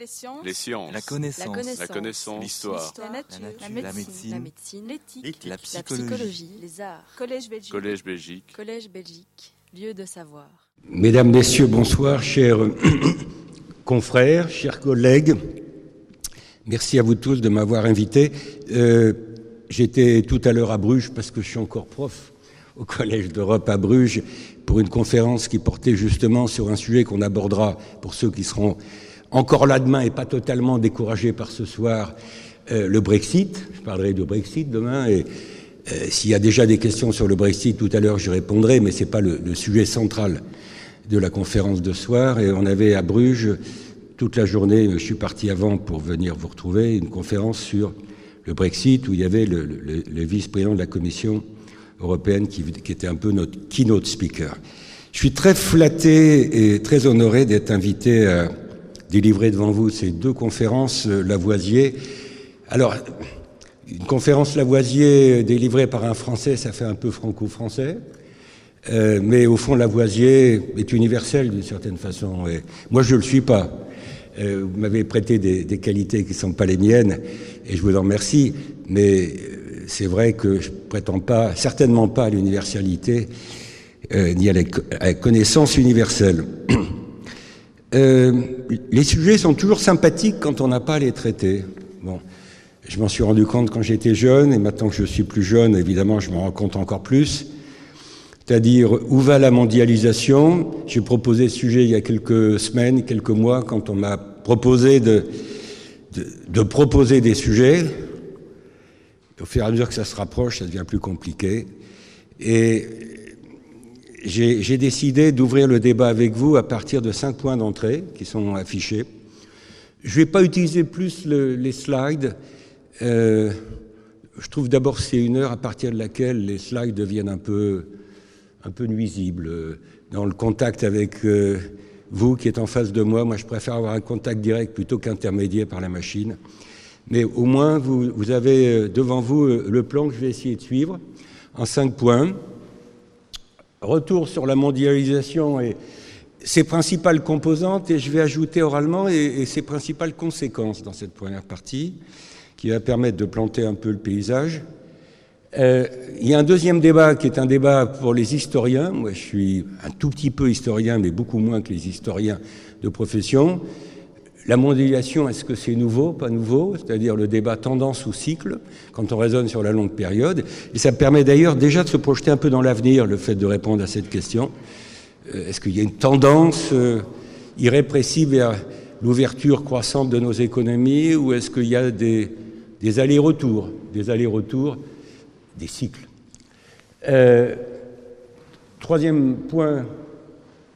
Les sciences. Les sciences. La connaissance. La connaissance. L'histoire. La nature. La nature. La La médecine. L'éthique. La La psychologie. psychologie. Les arts. Collège Belgique. Collège Belgique. Collège Belgique. Lieu de savoir. Mesdames, Messieurs, bonsoir, chers confrères, chers collègues. Merci à vous tous de m'avoir invité. Euh, J'étais tout à l'heure à Bruges parce que je suis encore prof au Collège d'Europe à Bruges pour une conférence qui portait justement sur un sujet qu'on abordera pour ceux qui seront encore là demain et pas totalement découragés par ce soir, euh, le Brexit. Je parlerai du Brexit demain et euh, s'il y a déjà des questions sur le Brexit, tout à l'heure j'y répondrai, mais c'est pas le, le sujet central de la conférence de ce soir. Et on avait à Bruges toute la journée, je suis parti avant pour venir vous retrouver, une conférence sur le Brexit où il y avait le, le- le vice-président de la Commission européenne qui, qui était un peu notre keynote speaker. Je suis très flatté et très honoré d'être invité à délivrer devant vous ces deux conférences euh, Lavoisier. Alors, une conférence Lavoisier délivrée par un Français, ça fait un peu franco-français. Euh, mais au fond, Lavoisier est universel d'une certaine façon. Et moi, je ne le suis pas. Euh, vous m'avez prêté des, qualités qui ne sont pas les miennes, et je vous en remercie. Mais euh, c'est vrai que je prétends pas, certainement pas à l'universalité, euh, ni à la connaissance universelle. Euh, les sujets sont toujours sympathiques quand on n'a pas à les traiter. Bon, je m'en suis rendu compte quand j'étais jeune, et maintenant que je suis plus jeune, évidemment, je m'en rends compte encore plus. C'est-à-dire, où va la mondialisation? J'ai proposé ce sujet il y a quelques semaines, quelques mois, quand on m'a proposé de, de, de proposer des sujets. Au fur et à mesure que ça se rapproche, ça devient plus compliqué. Et j'ai décidé d'ouvrir le débat avec vous à partir de cinq points d'entrée qui sont affichés. Je ne vais pas utiliser plus le- les slides. Euh, je trouve d'abord que c'est une heure à partir de laquelle les slides deviennent un peu, un peu nuisibles. Dans le contact avec euh, vous qui êtes en face de moi, moi je préfère avoir un contact direct plutôt qu'intermédiaire par la machine. Mais au moins, vous, avez euh, devant vous le plan que je vais essayer de suivre en cinq points. Retour sur la mondialisation et ses principales composantes, et je vais ajouter oralement et, ses principales conséquences dans cette première partie, qui va permettre de planter un peu le paysage. Euh, il y a un deuxième débat qui est un débat pour les historiens. Moi, je suis un tout petit peu historien, mais beaucoup moins que les historiens de profession. La mondialisation, est-ce que c'est nouveau, pas nouveau? C'est-à-dire le débat tendance ou cycle, quand on raisonne sur la longue période. Et ça permet d'ailleurs déjà de se projeter un peu dans l'avenir, le fait de répondre à cette question. Euh, Est-ce qu'il y a une tendance euh, irrépressible vers l'ouverture croissante de nos économies ou est-ce qu'il y a des, allers-retours, des allers-retours, des cycles? Euh, Troisième point,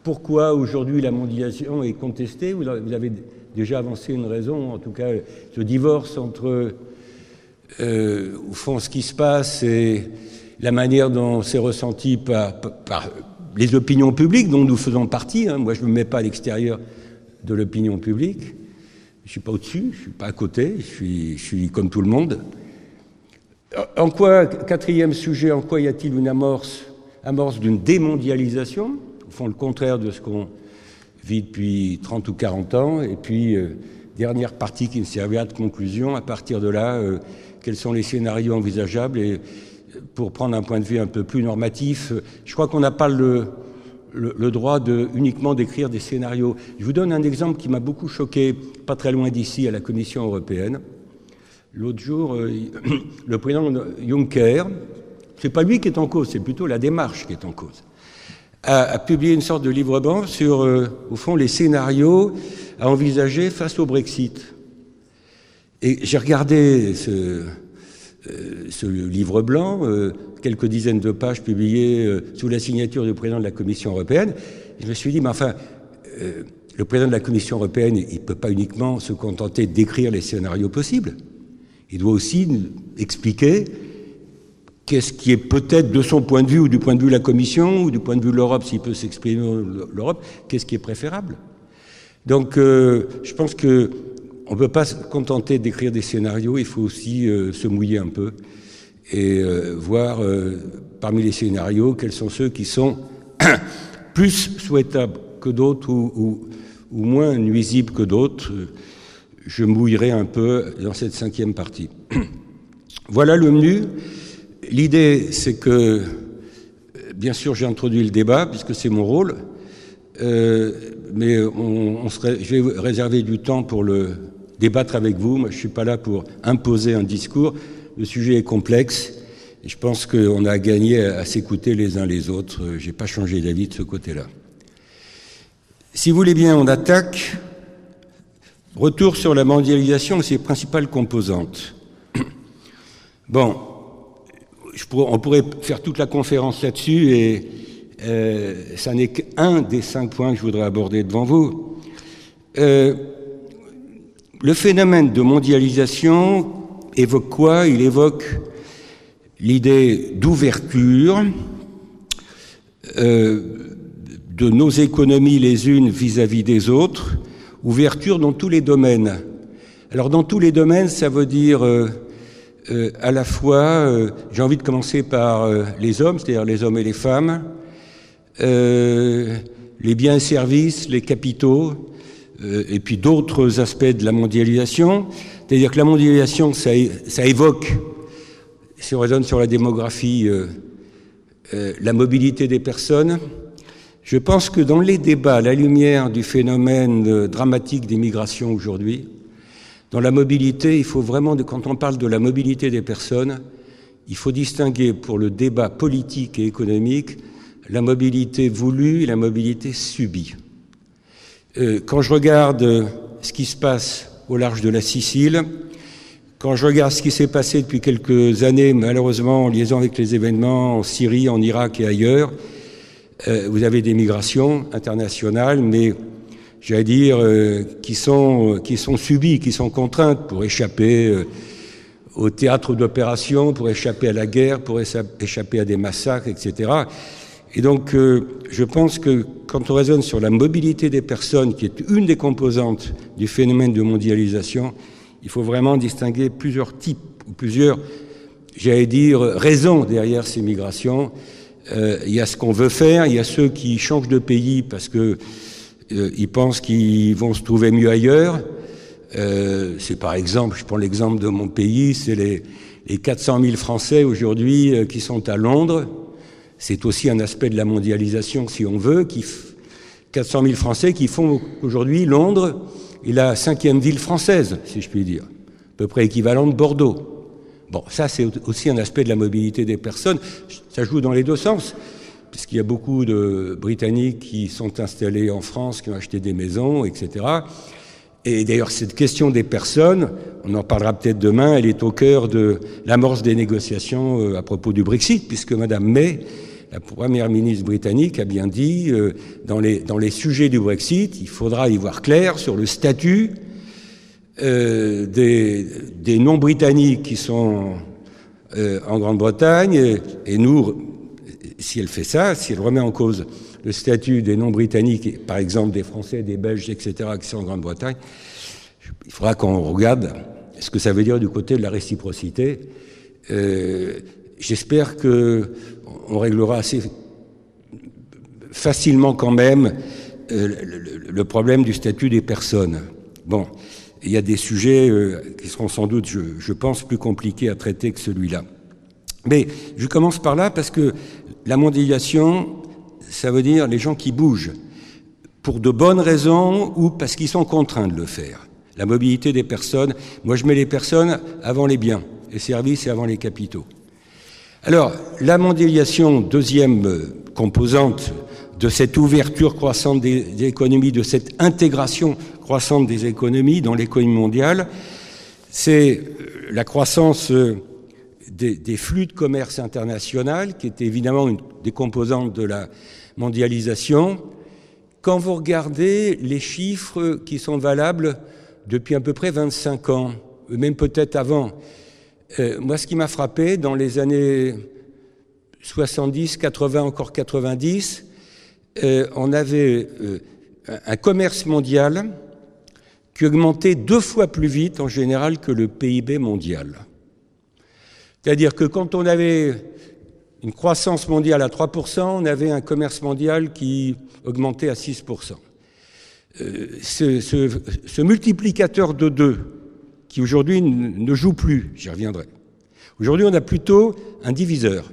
pourquoi aujourd'hui la mondialisation est contestée? Déjà avancé une raison, en tout cas ce divorce entre, euh, au fond, ce qui se passe et la manière dont c'est ressenti par, les opinions publiques dont nous faisons partie. hein. Moi, je ne me mets pas à l'extérieur de l'opinion publique. Je ne suis pas au-dessus, je ne suis pas à côté, je suis, je suis comme tout le monde. En quoi, quatrième sujet, en quoi y a-t-il une amorce, amorce d'une démondialisation? Au fond, le contraire de ce qu'on vit depuis 30 ou 40 ans. Et puis, euh, dernière partie qui me servira de conclusion, à partir de là, euh, quels sont les scénarios envisageables Et euh, pour prendre un point de vue un peu plus normatif, je crois qu'on n'a pas le, droit de uniquement d'écrire des scénarios. Je vous donne un exemple qui m'a beaucoup choqué, pas très loin d'ici, à la Commission européenne. L'autre jour, le président Juncker, c'est pas lui qui est en cause, c'est plutôt la démarche qui est en cause, a, publié une sorte de livre blanc sur, euh, au fond, les scénarios à envisager face au Brexit. Et j'ai regardé ce, euh, ce livre blanc, euh, quelques dizaines de pages publiées sous la signature du président de la Commission européenne. Je me suis dit, mais enfin, le président de la Commission européenne, il ne peut pas uniquement se contenter d'écrire les scénarios possibles. Il doit aussi expliquer qu'est-ce qui est peut-être de son point de vue ou du point de vue de la Commission ou du point de vue de l'Europe, s'il peut s'exprimer l'Europe, qu'est-ce qui est préférable? Donc, euh, je pense que on ne peut pas se contenter d'écrire des scénarios, il faut aussi euh, se mouiller un peu et euh, voir parmi les scénarios quels sont ceux qui sont plus souhaitables que d'autres ou, ou, moins nuisibles que d'autres. je mouillerai un peu dans cette cinquième partie. voilà le menu. L'idée, c'est que, bien sûr, j'ai introduit le débat, puisque c'est mon rôle, euh, mais je vais réserver du temps pour le débattre avec vous. Moi, je ne suis pas là pour imposer un discours. Le sujet est complexe. Je pense qu'on a gagné à, s'écouter les uns les autres. Je n'ai pas changé d'avis de ce côté-là. Si vous voulez bien, on attaque. Retour sur la mondialisation et ses principales composantes. Bon, on pourrait faire toute la conférence là-dessus et euh, ça n'est qu'un des cinq points que je voudrais aborder devant vous. Euh, le phénomène de mondialisation évoque quoi? Il évoque l'idée d'ouverture euh, de nos économies les unes vis-à-vis -vis des autres, ouverture dans tous les domaines. Alors dans tous les domaines, ça veut dire euh, à la fois, euh, j'ai envie de commencer par euh, les hommes, c'est-à-dire les hommes et les femmes, les biens et services, les capitaux, et puis d'autres aspects de la mondialisation. C'est-à-dire que la mondialisation, ça, ça, évoque, si on raisonne sur la démographie, la mobilité des personnes. Je pense que dans les débats, à la lumière du phénomène dramatique des migrations aujourd'hui, dans la mobilité, il faut vraiment, quand on parle de la mobilité des personnes, il faut distinguer pour le débat politique et économique la mobilité voulue et la mobilité subie. Euh, quand je regarde ce qui se passe au large de la Sicile, quand je regarde ce qui s'est passé depuis quelques années, malheureusement en liaison avec les événements en Syrie, en Irak et ailleurs, euh, vous avez des migrations internationales, mais j'allais dire, euh, qui, sont, qui sont subies, qui sont contraintes pour échapper euh, au théâtre d'opération, pour échapper à la guerre, pour échapper à des massacres, etc. Et donc, euh, je pense que quand on raisonne sur la mobilité des personnes, qui est une des composantes du phénomène de mondialisation, il faut vraiment distinguer plusieurs types, ou plusieurs, j'allais dire, raisons derrière ces migrations. il y a ce qu'on veut faire, il y a ceux qui changent de pays parce que euh, ils pensent qu'ils vont se trouver mieux ailleurs. Euh, c'est par exemple, je prends l'exemple de mon pays, c'est les, les 400 000 Français aujourd'hui euh, qui sont à Londres. C'est aussi un aspect de la mondialisation, si on veut, qui 400 000 Français qui font aujourd'hui Londres est la cinquième ville française, si je puis dire, à peu près équivalent de Bordeaux. Bon, ça c'est aussi un aspect de la mobilité des personnes. Ça joue dans les deux sens puisqu'il y a beaucoup de Britanniques qui sont installés en France, qui ont acheté des maisons, etc. Et d'ailleurs, cette question des personnes, on en parlera peut-être demain, elle est au cœur de l'amorce des négociations euh, à propos du Brexit, puisque Madame May, la première ministre britannique, a bien dit, euh, dans, les, dans les sujets du Brexit, il faudra y voir clair sur le statut euh, des, des non-britanniques qui sont en Grande-Bretagne, et nous, si elle fait ça, si elle remet en cause le statut des non-britanniques, par exemple des Français, des Belges, etc., qui sont en Grande-Bretagne, il faudra qu'on regarde ce que ça veut dire du côté de la réciprocité. Euh, J'espère que on réglera assez facilement quand même euh, le, problème du statut des personnes. Bon, il y a des sujets euh, qui seront sans doute, je pense, plus compliqués à traiter que celui-là. Mais je commence par là parce que la mondialisation, ça veut dire les gens qui bougent pour de bonnes raisons ou parce qu'ils sont contraints de le faire. La mobilité des personnes, moi je mets les personnes avant les biens, les services et avant les capitaux. Alors, la mondialisation, deuxième euh, composante de cette ouverture croissante des, économies, de cette intégration croissante des économies dans l'économie mondiale, c'est euh, la croissance des, flux de commerce international, qui est évidemment une des composantes de la mondialisation. Quand vous regardez les chiffres qui sont valables depuis à peu près 25 ans, même peut-être avant, euh, moi ce qui m'a frappé dans les années 70, 80, encore 90, euh, on avait euh, un commerce mondial qui augmentait deux fois plus vite en général que le PIB mondial. C'est-à-dire que quand on avait une croissance mondiale à 3%, on avait un commerce mondial qui augmentait à 6%. ce, ce, multiplicateur de 2, qui aujourd'hui ne joue plus, j'y reviendrai. Aujourd'hui, on a plutôt un diviseur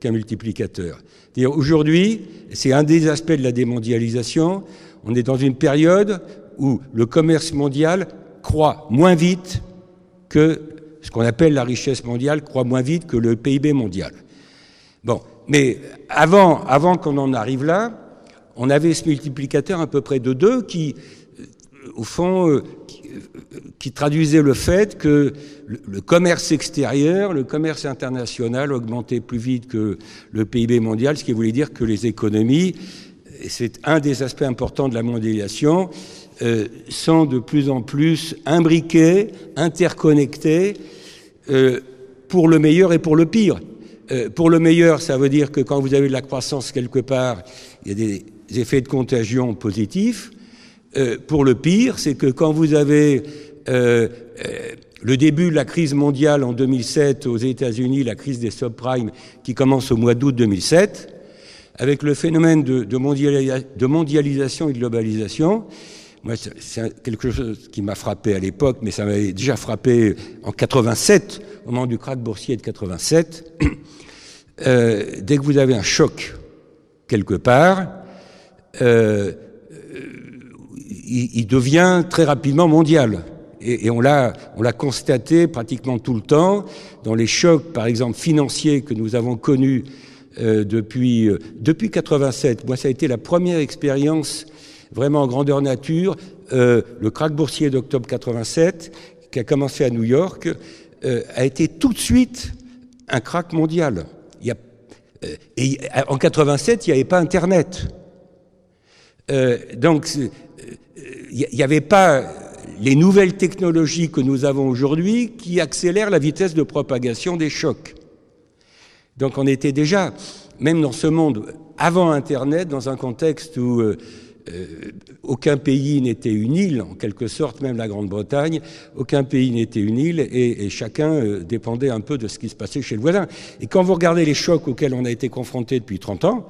qu'un multiplicateur. Aujourd'hui, c'est un des aspects de la démondialisation, on est dans une période où le commerce mondial croît moins vite que qu'on appelle la richesse mondiale, croît moins vite que le PIB mondial. Bon, mais avant, qu'on en arrive là, on avait ce multiplicateur à peu près de 2 qui, euh, au fond, euh, qui, traduisait le fait que le, commerce extérieur, le commerce international augmentait plus vite que le PIB mondial, ce qui voulait dire que les économies, et c'est un des aspects importants de la mondialisation, euh, sont de plus en plus imbriquées, interconnectées, pour le meilleur et pour le pire. pour le meilleur, ça veut dire que quand vous avez de la croissance quelque part, il y a des effets de contagion positifs. Euh, pour le pire, c'est que quand vous avez euh, euh, le début de la crise mondiale en 2007 aux États-Unis, la crise des subprimes qui commence au mois d'août 2007, avec le phénomène de, mondialisation et de globalisation, moi, c'est quelque chose qui m'a frappé à l'époque, mais ça m'avait déjà frappé en 87, au moment du krach boursier de 87. dès que vous avez un choc quelque part, euh, il, devient très rapidement mondial. Et, on l'a on l'a constaté pratiquement tout le temps dans les chocs, par exemple financiers que nous avons connus euh, depuis euh, depuis 87. Moi, ça a été la première expérience vraiment en grandeur nature. Euh, le krach boursier d'octobre 87, qui a commencé à New York, euh, a été tout de suite un krach mondial. Il y a, et en 87, il n'y avait pas Internet. Euh, donc, il euh, n'y avait pas les nouvelles technologies que nous avons aujourd'hui qui accélèrent la vitesse de propagation des chocs. Donc on était déjà, même dans ce monde avant Internet, dans un contexte où euh, aucun pays n'était une île, en quelque sorte, même la Grande-Bretagne, aucun pays n'était une île et, chacun dépendait un peu de ce qui se passait chez le voisin. Et quand vous regardez les chocs auxquels on a été confronté depuis 30 ans,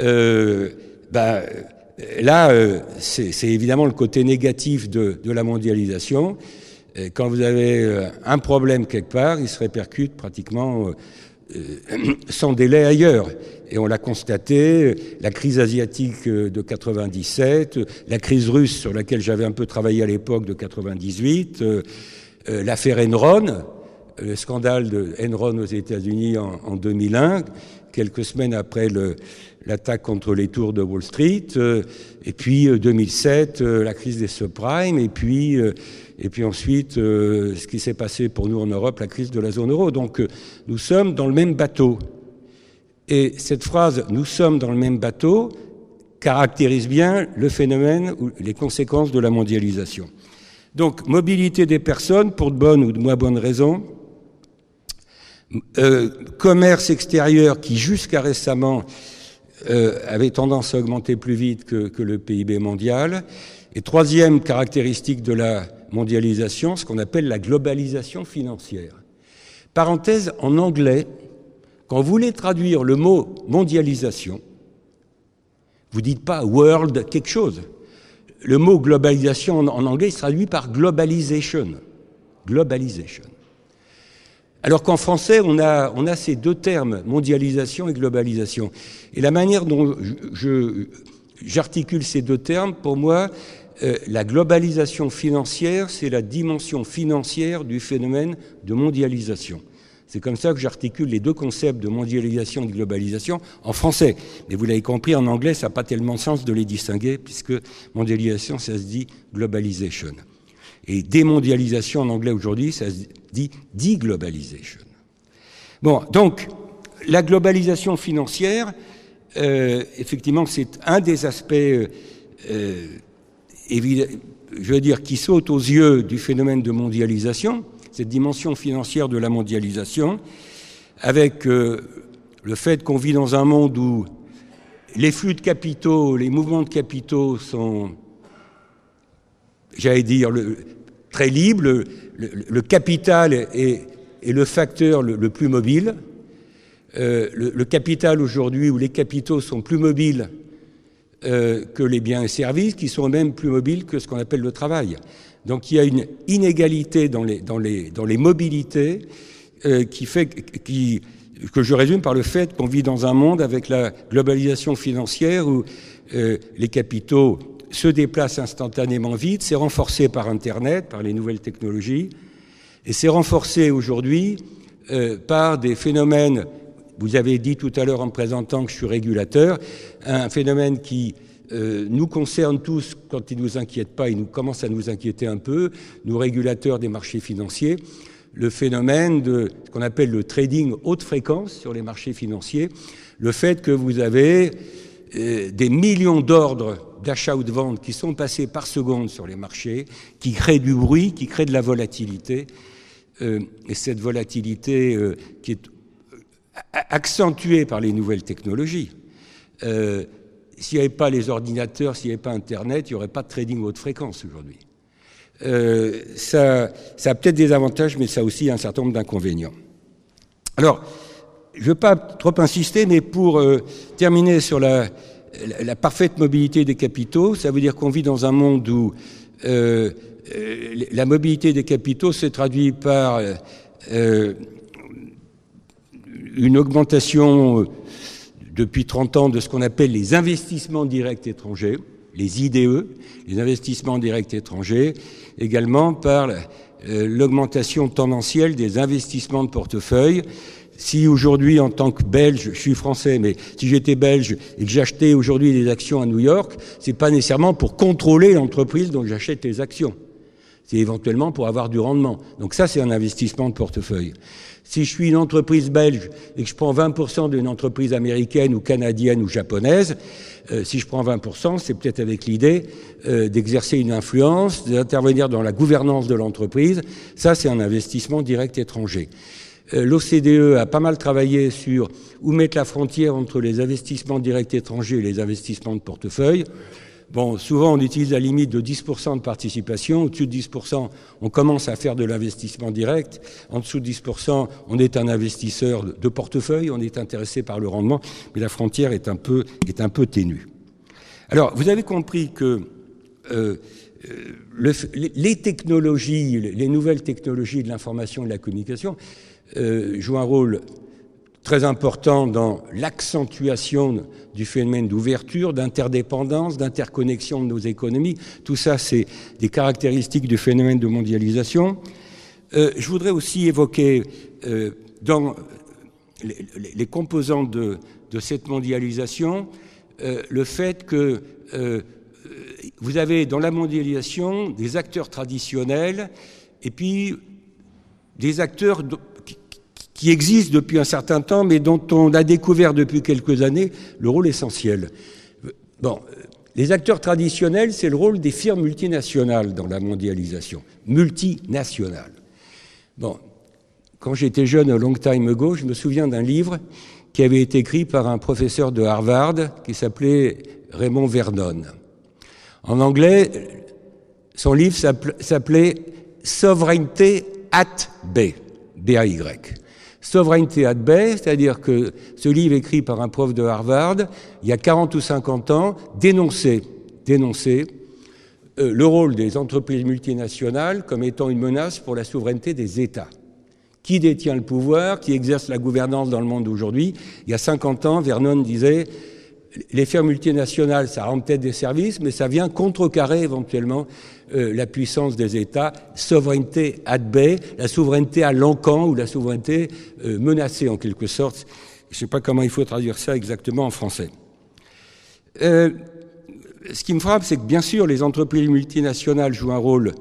euh, ben, là, euh, c'est évidemment le côté négatif de, la mondialisation. quand vous avez euh, un problème quelque part, il se répercute pratiquement euh, sans délai ailleurs. Et on l'a constaté, la crise asiatique de 97, la crise russe sur laquelle j'avais un peu travaillé à l'époque de 98, l'affaire Enron, le scandale de Enron aux États-Unis en, en 2001, quelques semaines après l'attaque contre les tours de Wall Street, euh, et puis 2007, euh, euh, la crise des subprimes, et puis, et puis ensuite ce qui s'est passé pour nous en Europe, la crise de la zone euro. Donc nous sommes dans le même bateau. Et cette phrase Nous sommes dans le même bateau caractérise bien le phénomène ou les conséquences de la mondialisation. Donc mobilité des personnes pour de bonnes ou de moins bonnes raisons, euh, commerce extérieur qui jusqu'à récemment euh, avait tendance à augmenter plus vite que, que, le PIB mondial. Et troisième caractéristique de la mondialisation, ce qu'on appelle la globalisation financière. Parenthèse, en anglais, quand vous traduire le mot mondialisation, vous dites pas world quelque chose. Le mot globalisation en, anglais se traduit par. Globalization. Alors qu'en français, on a, on a ces deux termes, mondialisation et globalisation. Et la manière dont j'articule ces deux termes, pour moi, euh, la globalisation financière, c'est la dimension financière du phénomène de mondialisation. C'est comme ça que j'articule les deux concepts de mondialisation et de globalisation en français. Mais vous l'avez compris, en anglais, ça n'a pas tellement de sens de les distinguer, puisque mondialisation, ça se dit globalization. Et démondialisation en anglais aujourd'hui, ça se dit deglobalization. Bon, donc, la globalisation financière, euh, effectivement, c'est un des aspects, euh, euh je veux dire, qui saute aux yeux du phénomène de mondialisation, cette dimension financière de la mondialisation, avec euh, le fait qu'on vit dans un monde où les flux de capitaux, les mouvements de capitaux sont j'allais dire, très libre, le, capital est, est, le facteur le, plus mobile. Euh, le, capital aujourd'hui, où les capitaux sont plus mobiles euh, que les biens et services, qui sont même plus mobiles que ce qu'on appelle le travail. Donc il y a une inégalité dans les, mobilités euh, qui fait que je résume par le fait qu'on vit dans un monde avec la globalisation financière où euh, les capitaux se déplacent instantanément vite, c'est renforcé par Internet, par les nouvelles technologies, et c'est renforcé aujourd'hui euh, par des phénomènes, vous avez dit tout à l'heure en présentant que je suis régulateur, un phénomène qui euh, nous concerne tous quand il ne nous inquiète pas, il nous commence à nous inquiéter un peu, nous régulateurs des marchés financiers, le phénomène de ce qu'on appelle le trading haute fréquence sur les marchés financiers, le fait que vous avez euh, des millions d'ordres d'achat ou de vente qui sont passés par seconde sur les marchés, qui créent du bruit, qui créent de la volatilité, euh, et cette volatilité qui est accentuée par les nouvelles technologies. S'il n'y avait pas les ordinateurs, s'il n'y avait pas Internet, il n'y aurait pas de trading haute fréquence aujourd'hui. ça, ça a peut-être des avantages, mais ça a aussi un certain nombre d'inconvénients. Alors, je ne veux pas trop insister, mais pour euh, terminer sur la, la, parfaite mobilité des capitaux, ça veut dire qu'on vit dans un monde où euh, euh la mobilité des capitaux se traduit par euh, une augmentation euh, depuis 30 ans de ce qu'on appelle les investissements directs étrangers, les IDE, les investissements directs étrangers, également par l'augmentation tendancielle des investissements de portefeuille si aujourd'hui, en tant que Belge, je suis français, mais si j'étais belge et que j'achetais aujourd'hui des actions à New York, c'est pas nécessairement pour contrôler l'entreprise dont j'achète les actions. C'est éventuellement pour avoir du rendement. Donc ça, c'est un investissement de portefeuille. Si je suis une entreprise belge et que je prends 20% d'une entreprise américaine ou canadienne ou japonaise, euh, si je prends 20%, c'est peut-être avec l'idée euh, d'exercer une influence, d'intervenir dans la gouvernance de l'entreprise. Ça, c'est un investissement direct étranger. Euh, L'OCDE a pas mal travaillé sur où mettre la frontière entre les investissements directs étrangers et les investissements de portefeuille. Bon, souvent on utilise la limite de 10% de participation. Au-dessus de 10%, on commence à faire de l'investissement direct. En dessous de 10%, on est un investisseur de portefeuille, on est intéressé par le rendement, mais la frontière est un peu, ténue. Alors, vous avez compris que euh, euh le, les technologies, les nouvelles technologies de l'information et de la communication, euh, joue un rôle très important dans l'accentuation du phénomène d'ouverture, d'interdépendance, d'interconnexion de nos économies. Tout ça, c'est des caractéristiques du phénomène de mondialisation. Euh, je voudrais aussi évoquer euh, dans les, les, composants de, cette mondialisation euh, le fait que vous avez dans la mondialisation des acteurs traditionnels et puis des acteurs qui existe depuis un certain temps, mais dont on a découvert depuis quelques années le rôle essentiel. Bon, les acteurs traditionnels, c'est le rôle des firmes multinationales dans la mondialisation, multinationales. Bon, quand j'étais jeune, a long time ago, je me souviens d'un livre qui avait été écrit par un professeur de Harvard qui s'appelait Raymond Vernon. En anglais, son livre s'appelait Souveraineté at B, B-A-Y. Souveraineté at bay, c'est-à-dire que ce livre écrit par un prof de Harvard, il y a 40 ou 50 ans, dénonçait, dénonçait euh, le rôle des entreprises multinationales comme étant une menace pour la souveraineté des États. Qui détient le pouvoir, qui exerce la gouvernance dans le monde aujourd'hui? Il y a 50 ans, Vernon disait les firmes multinationales, ça rend peut-être des services, mais ça vient contrecarrer éventuellement euh, la puissance des États, souveraineté at bay, la souveraineté à l'encan ou la souveraineté euh, menacée en quelque sorte. Je ne sais pas comment il faut traduire ça exactement en français. Euh, ce qui me frappe, c'est que bien sûr, les entreprises multinationales jouent un rôle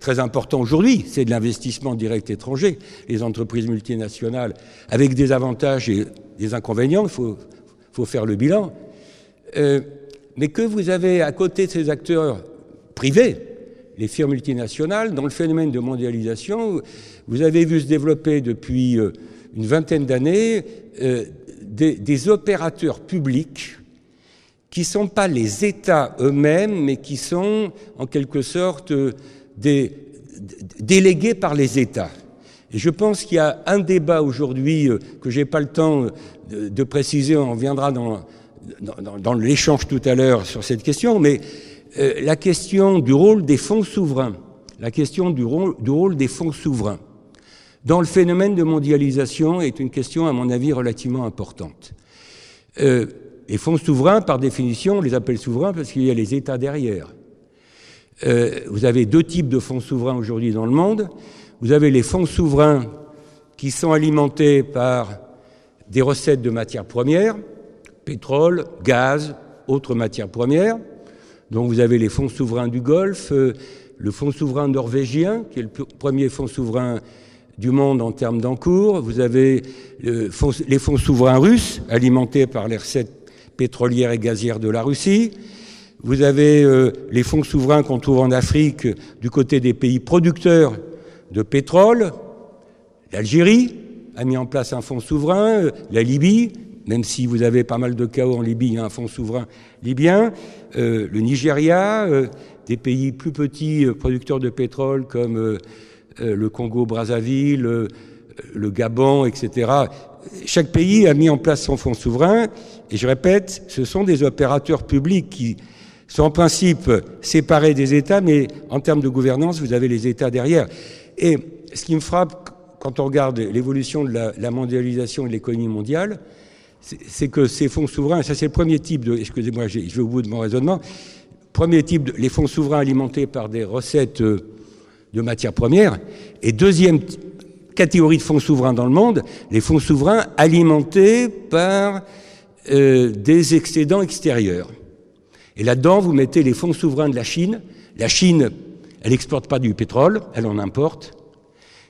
très important aujourd'hui, c'est de l'investissement direct étranger. Les entreprises multinationales, avec des avantages et des inconvénients, il faut, faire le bilan. Mais que vous avez à côté de ces acteurs privés, les firmes multinationales, dans le phénomène de mondialisation, vous avez vu se développer depuis euh, une vingtaine d'années euh, des, opérateurs publics qui ne sont pas les États eux-mêmes, mais qui sont en quelque sorte des, délégués par les États. Et je pense qu'il y a un débat aujourd'hui que je n'ai pas le temps de, préciser, on viendra dans, dans, l'échange tout à l'heure sur cette question, mais euh, la question du rôle des fonds souverains, dans le phénomène de mondialisation est une question, à mon avis, relativement importante. Euh, les fonds souverains, par définition, on les appelle souverains parce qu'il y a les États derrière. Euh, vous avez deux types de fonds souverains aujourd'hui dans le monde. Vous avez les fonds souverains qui sont alimentés par des recettes de matières premières, pétrole, gaz, autres matières premières. Donc vous avez les fonds souverains du Golfe, euh, le fonds souverain norvégien, qui est le premier fonds souverain du monde en termes d'encours. Vous avez les fonds souverains russes, alimentés par les recettes pétrolières et gazières de la Russie. Vous avez euh, les fonds souverains qu'on trouve en Afrique du côté des pays producteurs de pétrole. L'Algérie a mis en place un fonds souverain, euh, la Libye, même si vous avez pas mal de chaos en Libye, il y a un fonds souverain libyen, euh, le Nigeria, des pays plus petits producteurs de pétrole comme le Congo-Brazzaville, le Gabon, etc. Chaque pays a mis en place son fonds souverain, et je répète, ce sont des opérateurs publics qui sont en principe séparés des États, mais en termes de gouvernance, vous avez les États derrière. Et ce qui me frappe quand on regarde l'évolution de la, mondialisation et de l'économie mondiale, c'est que ces fonds souverains, ça c'est le premier type de, excusez-moi, je vais au bout de mon raisonnement, premier type, les fonds souverains alimentés par des recettes euh, de matières premières, et deuxième catégorie de fonds souverains dans le monde, les fonds souverains alimentés par euh, des excédents extérieurs. Et là-dedans, vous mettez les fonds souverains de la Chine. La Chine, elle n'exporte pas du pétrole, elle en importe.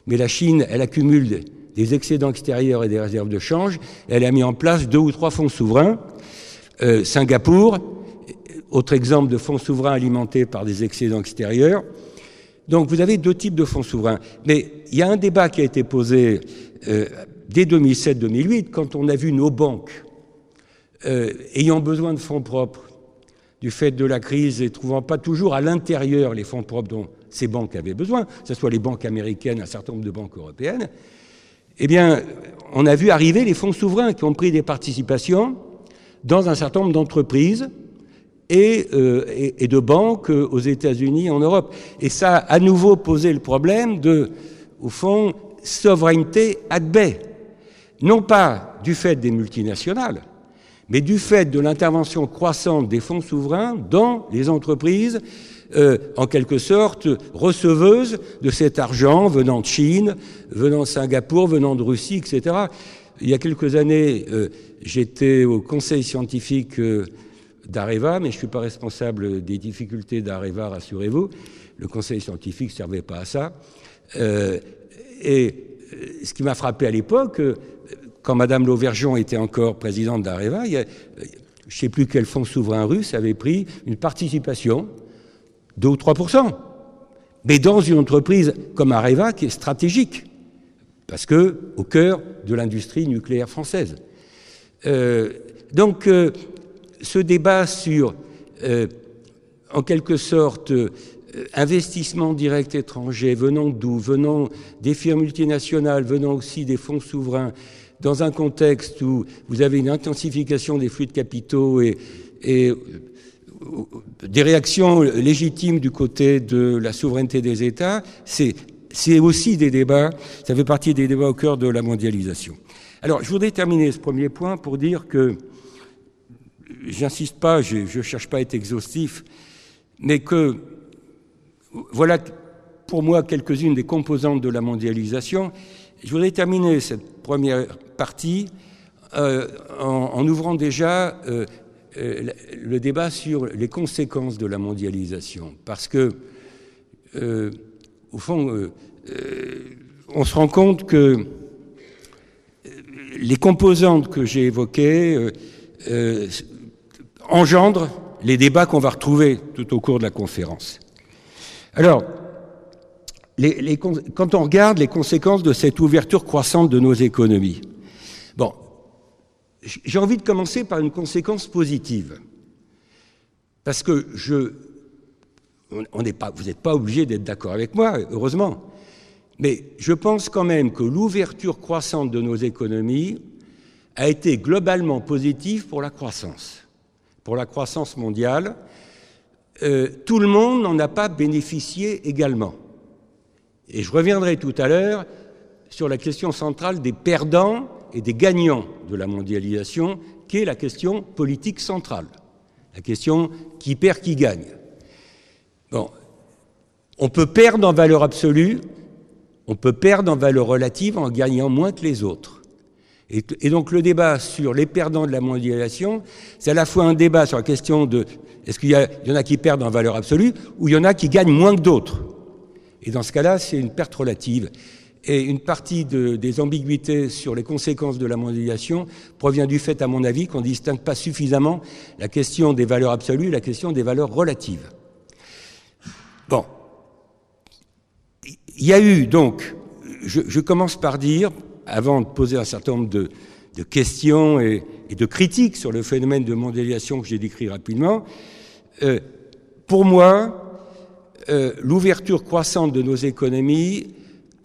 Mais la Chine, elle accumule des excédents extérieurs et des réserves de change. Elle a mis en place deux ou trois fonds souverains. Euh, Singapour, autre exemple de fonds souverains alimentés par des excédents extérieurs. Donc vous avez deux types de fonds souverains. Mais il y a un débat qui a été posé euh, dès 2007-2008, quand on a vu nos banques euh, ayant besoin de fonds propres du fait de la crise et trouvant pas toujours à l'intérieur les fonds propres dont ces banques avaient besoin, que ce soit les banques américaines, un certain nombre de banques européennes, eh bien, on a vu arriver les fonds souverains qui ont pris des participations dans un certain nombre d'entreprises et, euh, de banques aux États-Unis, en Europe. Et ça a à nouveau posé le problème de, au fond, souveraineté ad bay. Non pas du fait des multinationales, mais du fait de l'intervention croissante des fonds souverains dans les entreprises, euh, en quelque sorte receveuses de cet argent venant de Chine, venant de Singapour, venant de Russie, etc. Il y a quelques années, euh, j'étais au conseil scientifique euh, d'Areva, mais je ne suis pas responsable des difficultés d'Areva, rassurez-vous. Le conseil scientifique ne servait pas à ça. et ce qui m'a frappé à l'époque, quand Madame Lauvergeon était encore présidente d'Areva, je ne sais plus quel fonds souverain russe avait pris une participation, 2 ou 3% mais dans une entreprise comme Areva qui est stratégique, parce que au cœur de l'industrie nucléaire française. Euh, donc, euh, ce débat sur, euh, en quelque sorte, investissement direct étranger, venant d'où? Venant des firmes multinationales, venant aussi des fonds souverains, dans un contexte où vous avez une intensification des flux de capitaux et, et des réactions légitimes du côté de la souveraineté des États, c'est aussi des débats, ça fait partie des débats au cœur de la mondialisation. Alors, je voudrais terminer ce premier point pour dire que, j'insiste pas, je ne cherche pas à être exhaustif, mais que voilà pour moi quelques-unes des composantes de la mondialisation. Je voudrais terminer cette première partie euh, en, ouvrant déjà euh, euh, le débat sur les conséquences de la mondialisation. Parce que, au fond, on se rend compte que les composantes que j'ai évoquées engendrent les débats qu'on va retrouver tout au cours de la conférence. Alors, quand on regarde les conséquences de cette ouverture croissante de nos économies, bon, j'ai envie de commencer par une conséquence positive. Parce que je. On pas, vous n'êtes pas obligé d'être d'accord avec moi, heureusement. Mais je pense quand même que l'ouverture croissante de nos économies a été globalement positive pour la croissance. pour la croissance mondiale, euh, tout le monde n'en a pas bénéficié également. Et je reviendrai tout à l'heure sur la question centrale des perdants et des gagnants de la mondialisation, qui est la question politique centrale, la question qui perd, qui gagne. Bon, on peut perdre en valeur absolue, on peut perdre en valeur relative en gagnant moins que les autres. Et, donc le débat sur les perdants de la mondialisation, c'est à la fois un débat sur la question de est-ce qu'il y, en a qui perdent en valeur absolue ou il y en a qui gagnent moins que d'autres. Et dans ce cas-là, c'est une perte relative. Et une partie de, des ambiguïtés sur les conséquences de la mondialisation provient du fait, à mon avis, qu'on ne distingue pas suffisamment la question des valeurs absolues et la question des valeurs relatives. Bon. Il y a eu donc, je, commence par dire, avant de poser un certain nombre de, questions et, et, de critiques sur le phénomène de mondialisation que j'ai décrit rapidement, euh, pour moi, euh, l'ouverture croissante de nos économies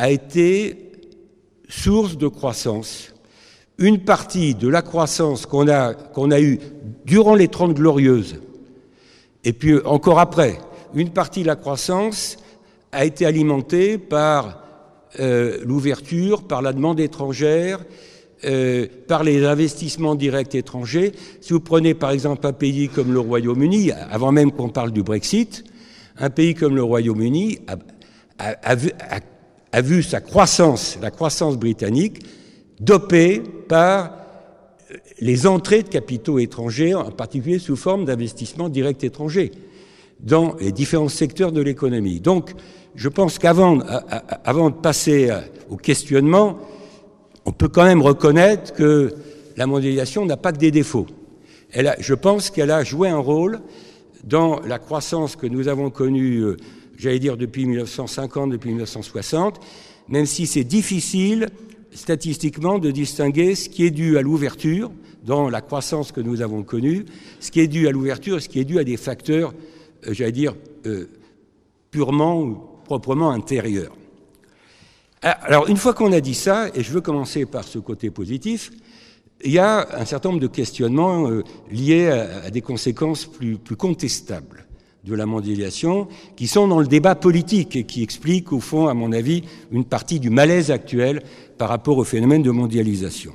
a été source de croissance. Une partie de la croissance qu'on a, a eue durant les Trente Glorieuses, et puis encore après, une partie de la croissance a été alimentée par euh, l'ouverture, par la demande étrangère, euh, par les investissements directs étrangers. Si vous prenez par exemple un pays comme le Royaume-Uni, avant même qu'on parle du Brexit, un pays comme le Royaume-Uni a, a vu sa croissance, la croissance britannique, dopée par les entrées de capitaux étrangers, en particulier sous forme d'investissements directs étrangers, dans les différents secteurs de l'économie. Donc, je pense qu'avant avant de passer au questionnement, on peut quand même reconnaître que la mondialisation n'a pas que des défauts. Je pense qu'elle a joué un rôle dans la croissance que nous avons connue euh, j'allais dire depuis 1950, depuis 1960, même si c'est difficile statistiquement de distinguer ce qui est dû à l'ouverture dans la croissance que nous avons connue, ce qui est dû à l'ouverture ce qui est dû à des facteurs, euh, j'allais dire, euh, purement ou proprement intérieurs. Ah, alors, une fois qu'on a dit ça, et je veux commencer par ce côté positif, il y a un certain nombre de questionnements euh, liés à, des conséquences plus contestables de la mondialisation, qui sont dans le débat politique et qui expliquent, au fond, à mon avis, une partie du malaise actuel par rapport au phénomène de mondialisation.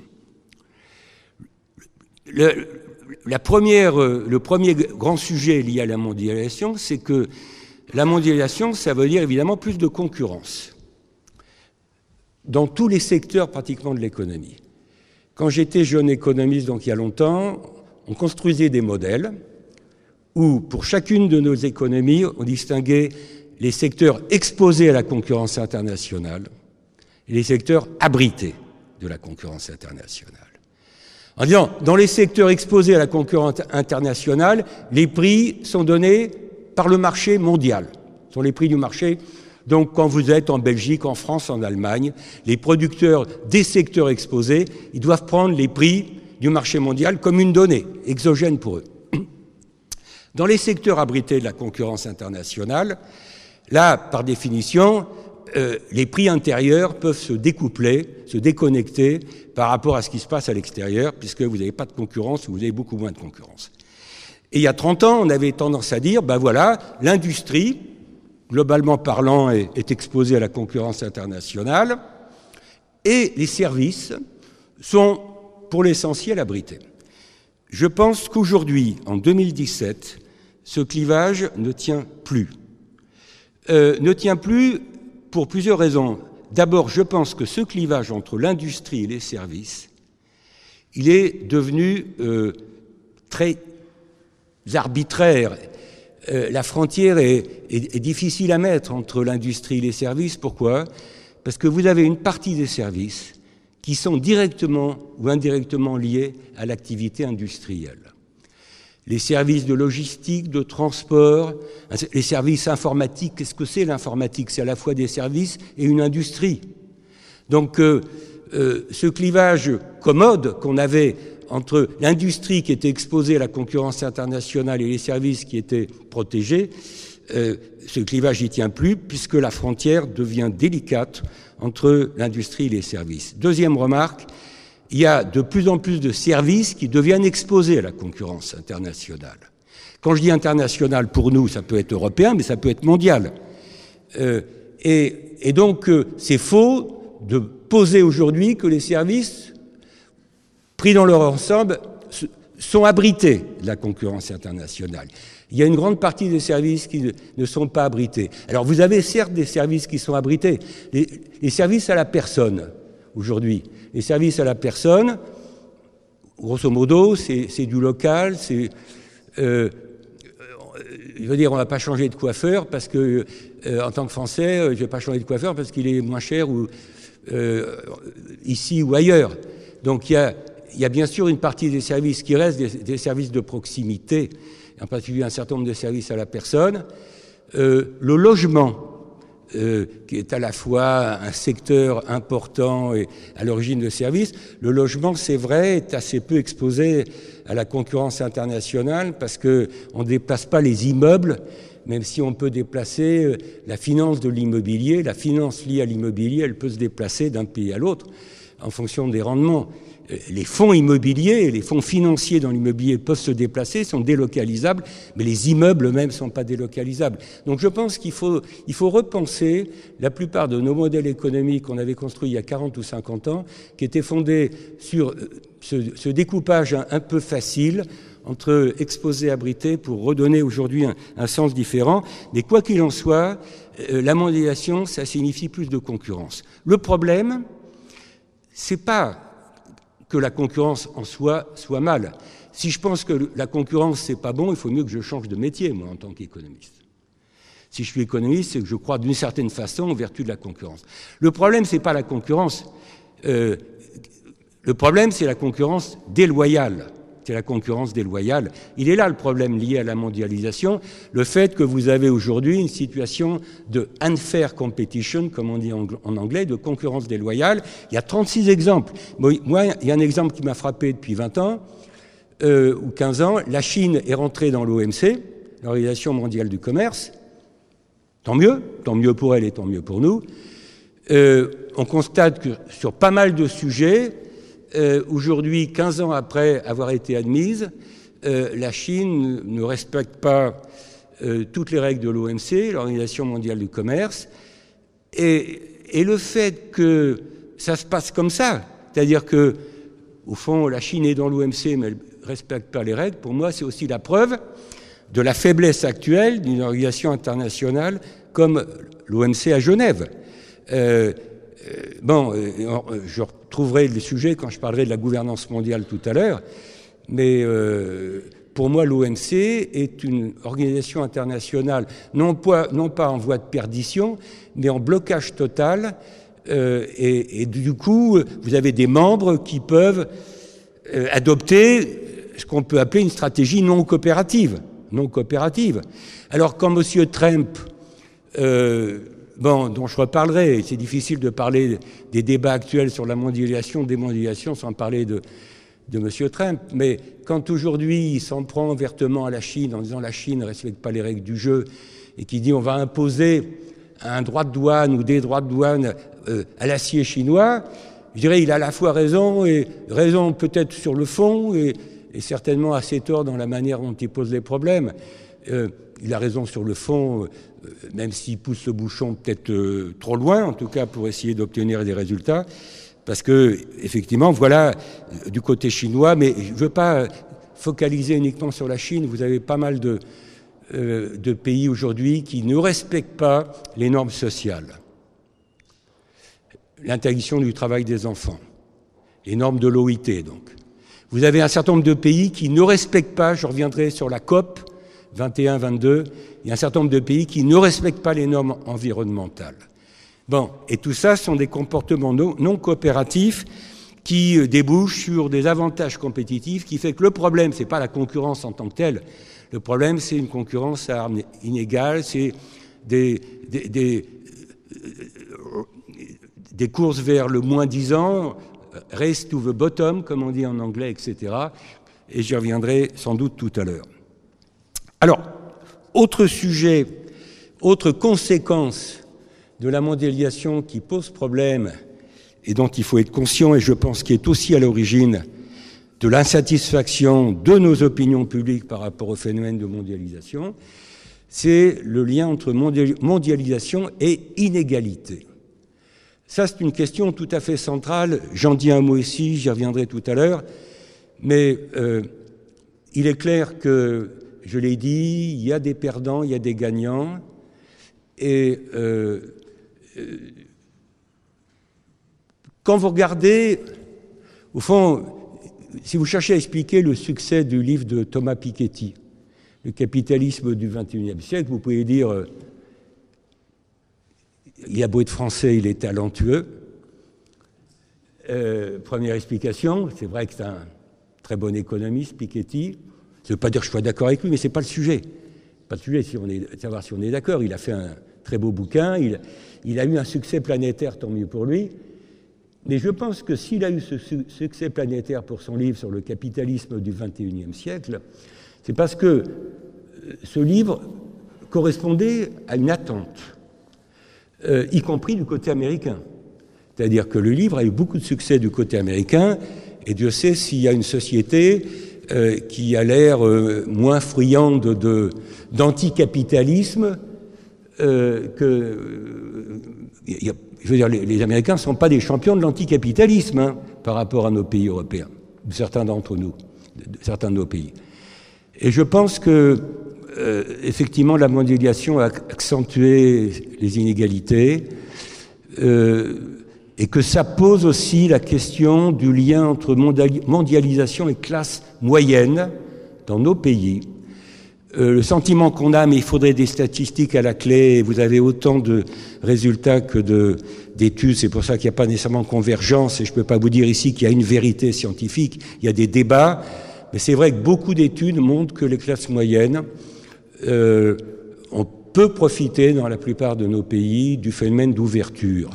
Le, la première, le premier grand sujet lié à la mondialisation, c'est que la mondialisation, ça veut dire évidemment plus de concurrence dans tous les secteurs pratiquement de l'économie. Quand j'étais jeune économiste, donc il y a longtemps, on construisait des modèles où, pour chacune de nos économies, on distinguait les secteurs exposés à la concurrence internationale et les secteurs abrités de la concurrence internationale. En disant, dans les secteurs exposés à la concurrence internationale, les prix sont donnés par le marché mondial, ce sont les prix du marché. Donc, quand vous êtes en Belgique, en France, en Allemagne, les producteurs des secteurs exposés, ils doivent prendre les prix du marché mondial comme une donnée exogène pour eux. Dans les secteurs abrités de la concurrence internationale, là, par définition, euh, les prix intérieurs peuvent se découpler, se déconnecter par rapport à ce qui se passe à l'extérieur, puisque vous n'avez pas de concurrence ou vous avez beaucoup moins de concurrence. Et il y a 30 ans, on avait tendance à dire, ben voilà, l'industrie, globalement parlant, est, est exposée à la concurrence internationale, et les services sont, pour l'essentiel, abrités. Je pense qu'aujourd'hui, en 2017, ce clivage ne tient plus. Euh, ne tient plus pour plusieurs raisons. D'abord, je pense que ce clivage entre l'industrie et les services, il est devenu euh, très arbitraire. Euh, la frontière est, est, est, difficile à mettre entre l'industrie et les services. Pourquoi? Parce que vous avez une partie des services qui sont directement ou indirectement liés à l'activité industrielle les services de logistique, de transport, les services informatiques. Qu'est-ce que c'est l'informatique? C'est à la fois des services et une industrie. Donc euh, euh, ce clivage commode qu'on avait entre l'industrie qui était exposée à la concurrence internationale et les services qui étaient protégés, euh, ce clivage n'y tient plus puisque la frontière devient délicate entre l'industrie et les services. Deuxième remarque, il y a de plus en plus de services qui deviennent exposés à la concurrence internationale. Quand je dis international, pour nous, ça peut être européen, mais ça peut être mondial. Euh, et, et, donc, euh, c'est faux de poser aujourd'hui que les services, pris dans leur ensemble, sont abrités de la concurrence internationale. Il y a une grande partie des services qui ne sont pas abrités. Alors vous avez certes des services qui sont abrités, les, les services à la personne aujourd'hui. Les services à la personne, grosso modo, c'est du local, c'est... Euh, je veux dire, on ne va pas changer de coiffeur parce que, euh, en tant que Français, euh, je vais pas changer de coiffeur parce qu'il est moins cher ou, euh, ici ou ailleurs. Donc il y, a, bien sûr une partie des services qui restent des, services de proximité, en particulier un certain nombre de services à la personne. Euh, le logement, euh, qui est à la fois un secteur important et à l'origine de services, le logement, c'est vrai, est assez peu exposé à la concurrence internationale parce que on ne déplace pas les immeubles, même si on peut déplacer euh, la finance de l'immobilier, la finance liée à l'immobilier, elle peut se déplacer d'un pays à l'autre en fonction des rendements. Les fonds immobiliers, les fonds financiers dans l'immobilier peuvent se déplacer, sont délocalisables, mais les immeubles eux-mêmes ne sont pas délocalisables. Donc je pense qu'il faut, repenser la plupart de nos modèles économiques qu'on avait construits il y a 40 ou 50 ans, qui étaient fondés sur euh, ce, ce découpage un, peu facile entre exposé, abrité, pour redonner aujourd'hui un, un, sens différent. Mais quoi qu'il en soit, euh, la mondialisation, ça signifie plus de concurrence. Le problème, c'est pas que la concurrence en soi soit mal. Si je pense que la concurrence c'est pas bon, il faut mieux que je change de métier, moi, en tant qu'économiste. Si je suis économiste, c'est que je crois d'une certaine façon en vertu de la concurrence. Le problème, c'est pas la concurrence. Euh, le problème, c'est la concurrence déloyale. C'est la concurrence déloyale. Il est là le problème lié à la mondialisation, le fait que vous avez aujourd'hui une situation de unfair competition, comme on dit en anglais, de concurrence déloyale. Il y a 36 exemples. Moi, il y a un exemple qui m'a frappé depuis 20 ans euh, ou 15 ans. La Chine est rentrée dans l'OMC, l'Organisation mondiale du commerce. Tant mieux, tant mieux pour elle et tant mieux pour nous. Euh, on constate que sur pas mal de sujets, euh, aujourd'hui, 15 ans après avoir été admise, euh, la Chine ne respecte pas euh, toutes les règles de l'OMC, l'Organisation mondiale du commerce, et, le fait que ça se passe comme ça, c'est-à-dire que, au fond, la Chine est dans l'OMC, mais elle ne respecte pas les règles, pour moi, c'est aussi la preuve de la faiblesse actuelle d'une organisation internationale comme l'OMC à Genève. Bon, je retrouverai les sujets quand je parlerai de la gouvernance mondiale tout à l'heure, mais euh, pour moi, l'OMC est une organisation internationale, non pas, en voie de perdition, mais en blocage total. Euh, et, et, du coup, vous avez des membres qui peuvent euh, adopter ce qu'on peut appeler une stratégie non coopérative. Non coopérative. Alors, quand M. Trump bon, dont je reparlerai. C'est difficile de parler des débats actuels sur la mondialisation, démondialisation, sans parler de, M. Trump. Mais quand aujourd'hui il s'en prend vertement à la Chine en disant la Chine ne respecte pas les règles du jeu et qui dit on va imposer un droit de douane ou des droits de douane euh, à l'acier chinois, je dirais il a à la fois raison et raison peut-être sur le fond et, et, certainement assez tort dans la manière dont il pose les problèmes. Euh, il a raison sur le fond, euh, même s'il pousse le bouchon peut-être euh, trop loin, en tout cas pour essayer d'obtenir des résultats, parce que effectivement, voilà euh, du côté chinois, mais je ne veux pas focaliser uniquement sur la Chine. Vous avez pas mal de, euh, de pays aujourd'hui qui ne respectent pas les normes sociales, l'interdiction du travail des enfants, les normes de l'OIT donc. Vous avez un certain nombre de pays qui ne respectent pas, je reviendrai sur la COP, 21, 22, il y a un certain nombre de pays qui ne respectent pas les normes environnementales. Bon, et tout ça sont des comportements non, coopératifs qui euh, débouchent sur des avantages compétitifs, qui fait que le problème, c'est pas la concurrence en tant que telle. Le problème, c'est une concurrence à armes inégales, c'est des, des, des, des, courses vers le moins 10 ans, race to the bottom, comme on dit en anglais, etc. Et j'y reviendrai sans doute tout à l'heure. Alors, autre sujet, autre conséquence de la mondialisation qui pose problème et dont il faut être conscient, et je pense qui est aussi à l'origine de l'insatisfaction de nos opinions publiques par rapport au phénomène de mondialisation, c'est le lien entre mondialisation et inégalité. Ça, c'est une question tout à fait centrale. J'en dis un mot ici, j'y reviendrai tout à l'heure. Mais euh, il est clair que, je l'ai dit, il y a des perdants, il y a des gagnants. Et euh, euh, quand vous regardez, au fond, si vous cherchez à expliquer le succès du livre de Thomas Piketty, Le capitalisme du XXIe siècle, vous pouvez dire il a beau être français, il est talentueux. Euh, première explication, c'est vrai que c'est un très bon économiste, Piketty. Ça ne veut pas dire que je sois d'accord avec lui, mais ce n'est pas le sujet. Pas le sujet, si on est, de savoir si on est d'accord. Il a fait un très beau bouquin, il, a eu un succès planétaire, tant mieux pour lui. Mais je pense que s'il a eu ce succès planétaire pour son livre sur le capitalisme du XXIe siècle, c'est parce que euh, ce livre correspondait à une attente euh, y compris du côté américain. C'est-à-dire que le livre a eu beaucoup de succès du côté américain, et Dieu sait s'il y a une société euh, qui a l'air euh, moins friande d'anticapitalisme que. je veux dire, les, Américains ne sont pas des champions de l'anticapitalisme hein, par rapport à nos pays européens, certains d'entre nous, certains de nos pays. Et je pense que euh, effectivement, la mondialisation a accentué les inégalités euh, et que ça pose aussi la question du lien entre mondialisation et classe moyenne dans nos pays. Euh, le sentiment qu'on a, mais il faudrait des statistiques à la clé, vous avez autant de résultats que d'études, c'est pour ça qu'il n'y a pas nécessairement convergence, et je ne peux pas vous dire ici qu'il y a une vérité scientifique, il y a des débats, mais c'est vrai que beaucoup d'études montrent que les classes moyennes euh, on peut profiter dans la plupart de nos pays du phénomène d'ouverture.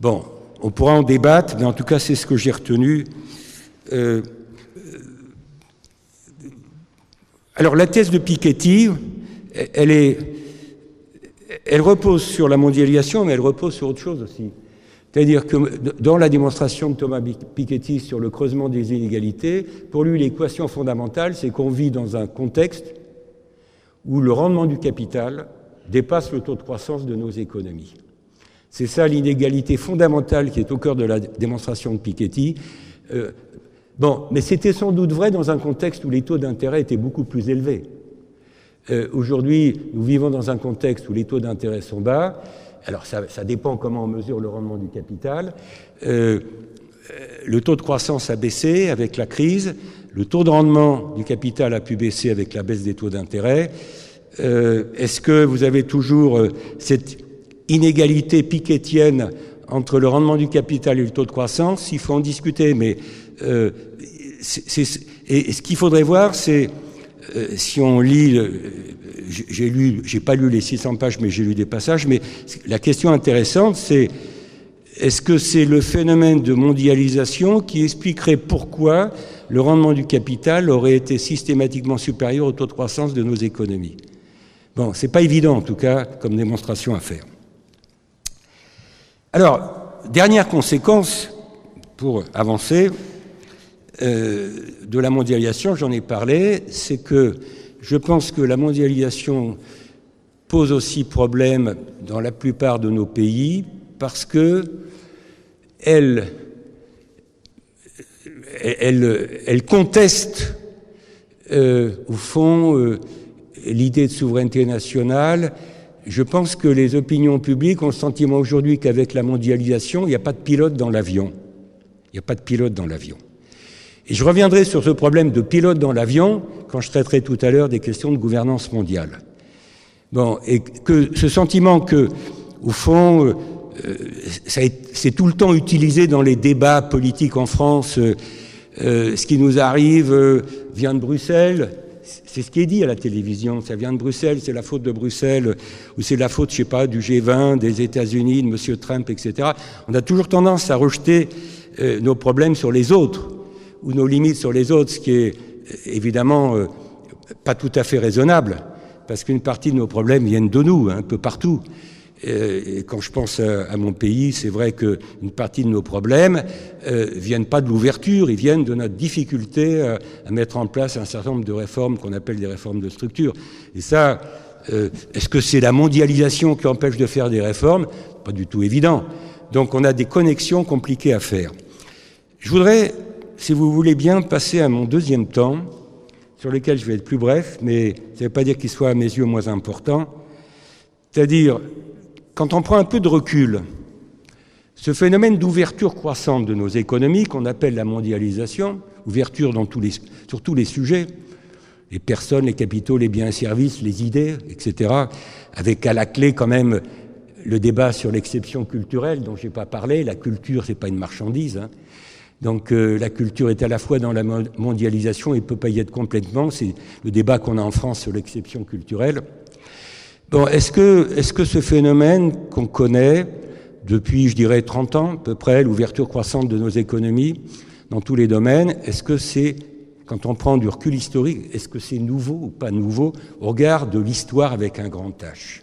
Bon, on pourra en débattre, mais en tout cas c'est ce que j'ai retenu. Euh, alors la thèse de Piketty, elle, elle repose sur la mondialisation, mais elle repose sur autre chose aussi. C'est-à-dire que dans la démonstration de Thomas Piketty sur le creusement des inégalités, pour lui l'équation fondamentale, c'est qu'on vit dans un contexte où le rendement du capital dépasse le taux de croissance de nos économies. C'est ça l'inégalité fondamentale qui est au cœur de la démonstration de Piketty. Euh, bon, mais c'était sans doute vrai dans un contexte où les taux d'intérêt étaient beaucoup plus élevés. Euh, Aujourd'hui, nous vivons dans un contexte où les taux d'intérêt sont bas. Alors ça, dépend comment on mesure le rendement du capital. Euh, le taux de croissance a baissé avec la crise. Le taux de rendement du capital a pu baisser avec la baisse des taux d'intérêt. Est-ce que vous avez toujours cette inégalité piquetienne entre le rendement du capital et le taux de croissance Il faut en discuter, mais euh, ce qu'il faudrait voir, c'est si on lit, j'ai lu, j'ai pas lu les 600 pages, mais j'ai lu des passages, mais la question intéressante, c'est est-ce que c'est le phénomène de mondialisation qui expliquerait pourquoi le rendement du capital aurait été systématiquement supérieur au taux de croissance de nos économies? Bon, c'est pas évident en tout cas comme démonstration à faire. Alors, dernière conséquence pour avancer euh, de la mondialisation, j'en ai parlé, c'est que je pense que la mondialisation pose aussi problème dans la plupart de nos pays parce que elle, conteste, euh, au fond, euh, l'idée de souveraineté nationale. Je pense que les opinions publiques ont le sentiment aujourd'hui qu'avec la mondialisation, il n'y a pas de pilote dans l'avion. Il n'y a pas de pilote dans l'avion. Et je reviendrai sur ce problème de pilote dans l'avion quand je traiterai tout à l'heure des questions de gouvernance mondiale. Bon, et que ce sentiment que, au fond, euh, euh, c'est tout le temps utilisé dans les débats politiques en France. Euh, ce qui nous arrive vient de Bruxelles. C'est ce qui est dit à la télévision. Ça vient de Bruxelles, c'est la faute de Bruxelles, ou c'est la faute, je sais pas, du G20, des États-Unis, de M. Trump, etc. On a toujours tendance à rejeter nos problèmes sur les autres, ou nos limites sur les autres, ce qui est évidemment pas tout à fait raisonnable, parce qu'une partie de nos problèmes viennent de nous, un peu partout. Et quand je pense à, mon pays, c'est vrai qu'une partie de nos problèmes euh, viennent pas de l'ouverture, ils viennent de notre difficulté à, à, mettre en place un certain nombre de réformes qu'on appelle des réformes de structure. Et ça, euh, est-ce que c'est la mondialisation qui empêche de faire des réformes? Pas du tout évident. Donc on a des connexions compliquées à faire. Je voudrais, si vous voulez bien, passer à mon deuxième temps, sur lequel je vais être plus bref, mais ça ne veut pas dire qu'il soit à mes yeux moins important. C'est-à-dire, quand on prend un peu de recul, ce phénomène d'ouverture croissante de nos économies, qu'on appelle la mondialisation, ouverture sur tous les sujets, les personnes, les capitaux, les biens et services, les idées, etc., avec à la clé quand même le débat sur l'exception culturelle dont je n'ai pas parlé. La culture, c'est pas une marchandise. Hein. Donc euh, la culture est à la fois dans la mondialisation et peut pas y être complètement. C'est le débat qu'on a en France sur l'exception culturelle. Bon, est-ce que, est-ce que ce phénomène qu'on connaît depuis, je dirais, 30 ans à peu près, l'ouverture croissante de nos économies dans tous les domaines, est-ce que c'est quand on prend du recul historique, est-ce que c'est nouveau ou pas nouveau au regard de l'histoire avec un grand H?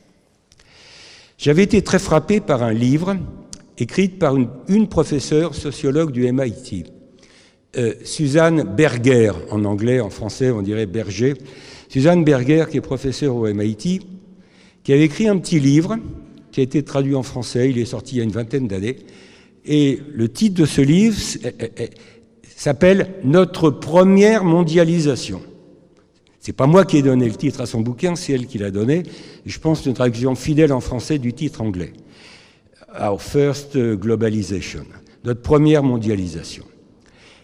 J'avais été très frappé par un livre écrit par une, professeure sociologue du MIT, euh, Suzanne Berger, en anglais, en français on dirait Berger. Suzanne Berger, qui est professeure au MIT, qui avait écrit un petit livre qui a été traduit en français, il est sorti il y a une vingtaine d'années, et le titre de ce livre s'appelle Notre première mondialisation. C'est pas moi qui ai donné le titre à son bouquin, c'est elle qui l'a donné. Je pense une traduction fidèle en français du titre anglais. Our First Globalization, notre première mondialisation.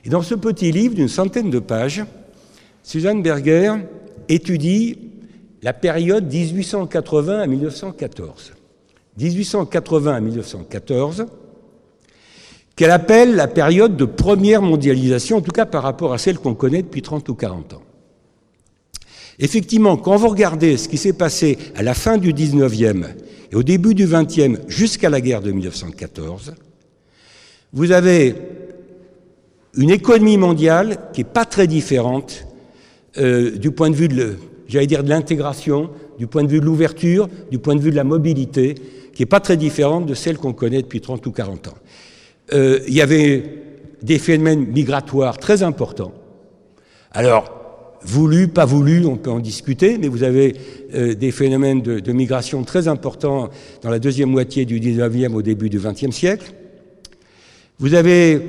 Et dans ce petit livre d'une centaine de pages, Suzanne Berger étudie la période 1880 à 1914. 1880 à 1914, qu'elle appelle la période de première mondialisation, en tout cas par rapport à celle qu'on connaît depuis 30 ou 40 ans. Effectivement, quand vous regardez ce qui s'est passé à la fin du 19e et au début du 20e jusqu'à la guerre de 1914, vous avez une économie mondiale qui n'est pas très différente euh, du point de vue de, j'allais dire, de l'intégration, du point de vue de l'ouverture, du point de vue de la mobilité, qui n'est pas très différente de celle qu'on connaît depuis 30 ou 40 ans. Euh, il y avait des phénomènes migratoires très importants. Alors, voulu, pas voulu, on peut en discuter, mais vous avez euh, des phénomènes de, de, migration très importants dans la deuxième moitié du 19e au début du 20e siècle. Vous avez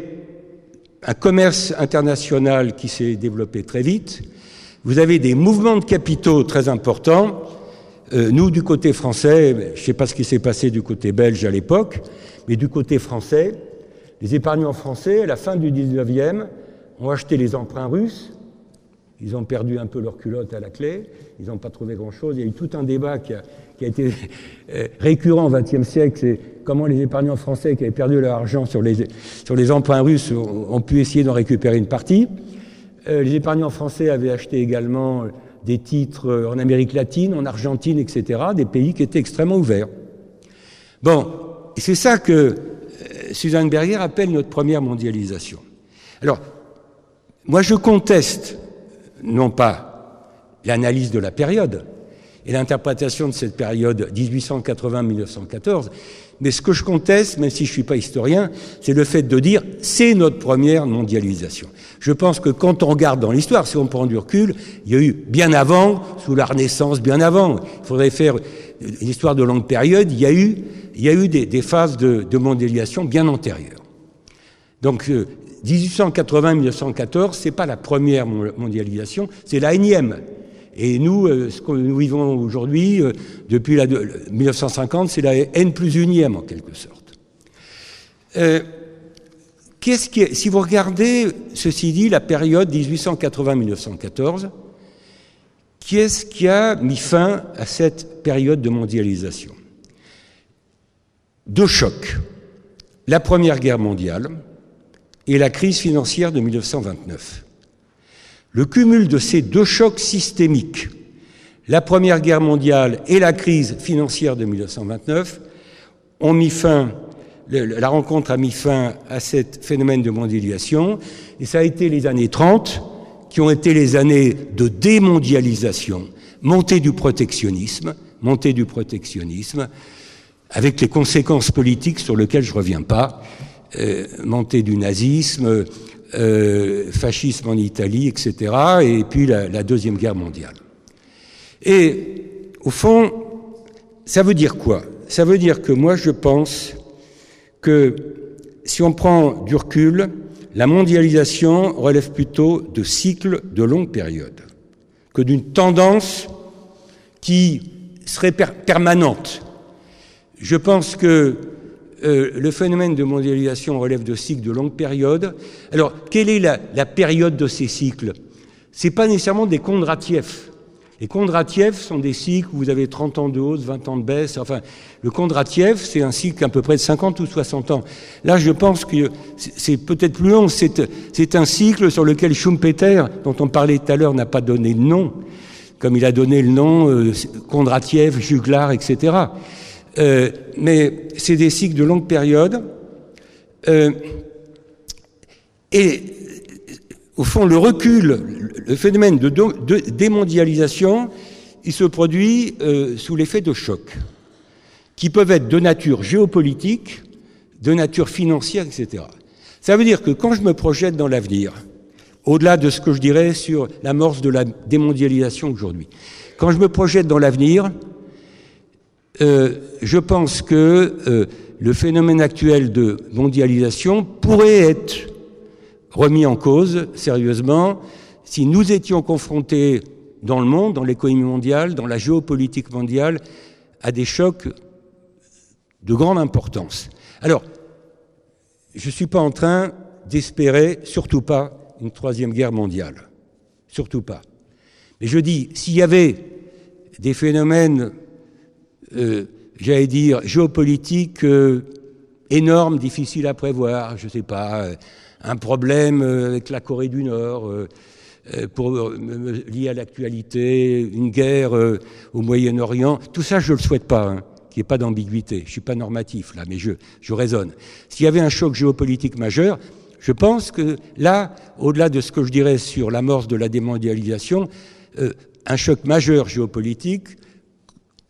un commerce international qui s'est développé très vite. Vous avez des mouvements de capitaux très importants. Euh, nous, du côté français, je ne sais pas ce qui s'est passé du côté belge à l'époque, mais du côté français, les épargnants français, à la fin du 19e, ont acheté les emprunts russes. Ils ont perdu un peu leur culotte à la clé. Ils n'ont pas trouvé grand-chose. Il y a eu tout un débat qui a, été euh, récurrent au XXe siècle. C'est comment les épargnants français qui avaient perdu leur argent sur les emprunts russes ont, pu essayer d'en récupérer une partie. Euh, les épargnants français avaient acheté également des titres en Amérique latine, en Argentine, etc., des pays qui étaient extrêmement ouverts. Bon, c'est ça que Suzanne Berger appelle notre première mondialisation. Alors, moi je conteste non pas l'analyse de la période et l'interprétation de cette période 1880-1914, mais ce que je conteste, même si je ne suis pas historien, c'est le fait de dire c'est notre première mondialisation. Je pense que quand on regarde dans l'histoire, si on prend du recul, il y a eu bien avant, sous la Renaissance, bien avant. Il faudrait faire une histoire de longue période. Il y a eu il y a eu des, des phases de, de, mondialisation bien antérieures. Donc, euh, 1880-1914, c'est pas la première mondialisation, c'est la énième. Et nous, euh, ce que nous vivons aujourd'hui, euh, depuis la, 1950, c'est la N plus unième en quelque sorte. Euh, qu'est-ce si vous regardez, ceci dit, la période 1880-1914, qui est-ce qui a mis fin à cette période de mondialisation? Deux chocs. La Première Guerre mondiale et la crise financière de 1929. Le cumul de ces deux chocs systémiques, la Première Guerre mondiale et la crise financière de 1929, ont mis fin, la rencontre a mis fin à ce phénomène de mondialisation, et ça a été les années 30 qui ont été les années de démondialisation, montée du protectionnisme, montée du protectionnisme, avec les conséquences politiques sur lesquelles je ne reviens pas, euh, montée du nazisme, euh, fascisme en Italie, etc., et puis la, Deuxième Guerre mondiale. Et au fond, ça veut dire quoi? Ça veut dire que moi je pense que si on prend du recul, la mondialisation relève plutôt de cycles de longue période que d'une tendance qui serait permanente. Je pense que euh, le phénomène de mondialisation relève de cycles de longue période. Alors, quelle est la, période de ces cycles? C'est pas nécessairement des Kondratiev. Les Kondratiev sont des cycles où vous avez 30 ans de hausse, 20 ans de baisse. Enfin, le Kondratiev, c'est un cycle à peu près de 50 ou 60 ans. Là, je pense que c'est peut-être plus long. C'est un cycle sur lequel Schumpeter, dont on parlait tout à l'heure, n'a pas donné de nom, comme il a donné le nom euh, Kondratiev, Juglar, etc. Euh, mais c'est des cycles de longue période. Euh, et au fond, le recul, le phénomène de, démondialisation, il se produit euh, sous l'effet de chocs, qui peuvent être de nature géopolitique, de nature financière, etc. Ça veut dire que quand je me projette dans l'avenir, au-delà de ce que je dirais sur l'amorce de la démondialisation aujourd'hui, quand je me projette dans l'avenir, euh, je pense que euh, le phénomène actuel de mondialisation pourrait être remis en cause sérieusement si nous étions confrontés dans le monde, dans l'économie mondiale, dans la géopolitique mondiale, à des chocs de grande importance. Alors, je ne suis pas en train d'espérer, surtout pas, une troisième guerre mondiale. Surtout pas. Mais je dis, s'il y avait des phénomènes, euh, j'allais dire, géopolitiques euh, énormes, difficiles à prévoir, je ne sais pas, euh, un problème avec la Corée du Nord, lié à l'actualité, une guerre au Moyen-Orient. Tout ça, je ne le souhaite pas, hein, qu'il n'y ait pas d'ambiguïté. Je ne suis pas normatif là, mais je, je raisonne. S'il y avait un choc géopolitique majeur, je pense que là, au-delà de ce que je dirais sur l'amorce de la démondialisation, un choc majeur géopolitique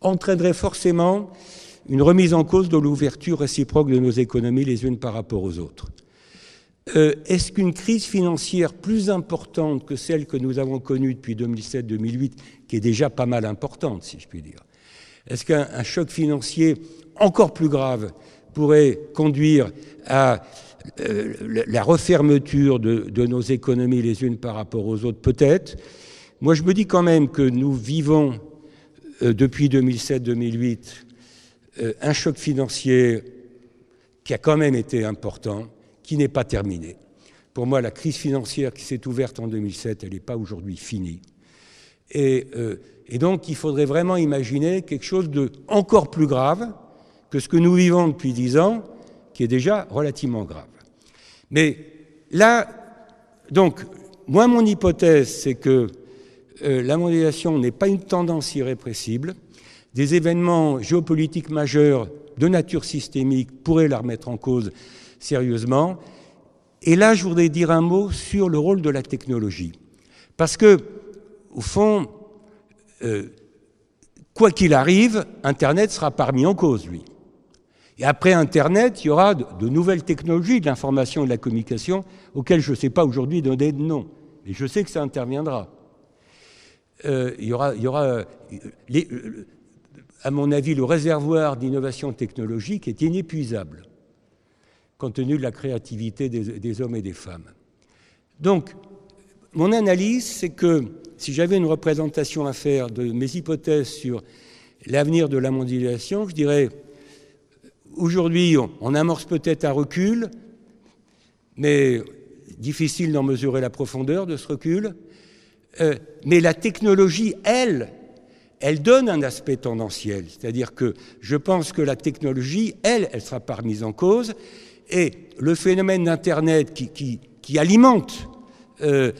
entraînerait forcément une remise en cause de l'ouverture réciproque de nos économies les unes par rapport aux autres. Euh, est-ce qu'une crise financière plus importante que celle que nous avons connue depuis 2007-2008, qui est déjà pas mal importante, si je puis dire, est-ce qu'un choc financier encore plus grave pourrait conduire à euh, la refermeture de, nos économies les unes par rapport aux autres? Peut-être. Moi, je me dis quand même que nous vivons depuis 2007-2008 un choc financier qui a quand même été important qui n'est pas terminée. Pour moi, la crise financière qui s'est ouverte en 2007, elle n'est pas aujourd'hui finie. Euh, et, donc, il faudrait vraiment imaginer quelque chose de encore plus grave que ce que nous vivons depuis dix ans, qui est déjà relativement grave. Mais là, donc, moi, mon hypothèse, c'est que euh, la mondialisation n'est pas une tendance irrépressible. Des événements géopolitiques majeurs de nature systémique pourraient la remettre en cause sérieusement. Et là, je voudrais dire un mot sur le rôle de la technologie. Parce que, au fond, euh, quoi qu'il arrive, Internet sera parmi en cause, lui. Et après Internet, il y aura de, nouvelles technologies de l'information et de la communication auxquelles je ne sais pas aujourd'hui donner de nom. Mais je sais que ça interviendra. Euh, il y aura, aura euh, à mon avis, le réservoir d'innovation technologique est inépuisable compte tenu de la créativité des, hommes et des femmes. Donc, mon analyse, c'est que si j'avais une représentation à faire de mes hypothèses sur l'avenir de la mondialisation, je dirais, aujourd'hui, on, amorce peut-être un recul, mais difficile d'en mesurer la profondeur de ce recul. Euh, mais la technologie, elle, elle donne un aspect tendanciel. C'est-à-dire que je pense que la technologie, elle, elle sera pas remise en cause et le phénomène d'Internet qui, qui, alimente euh,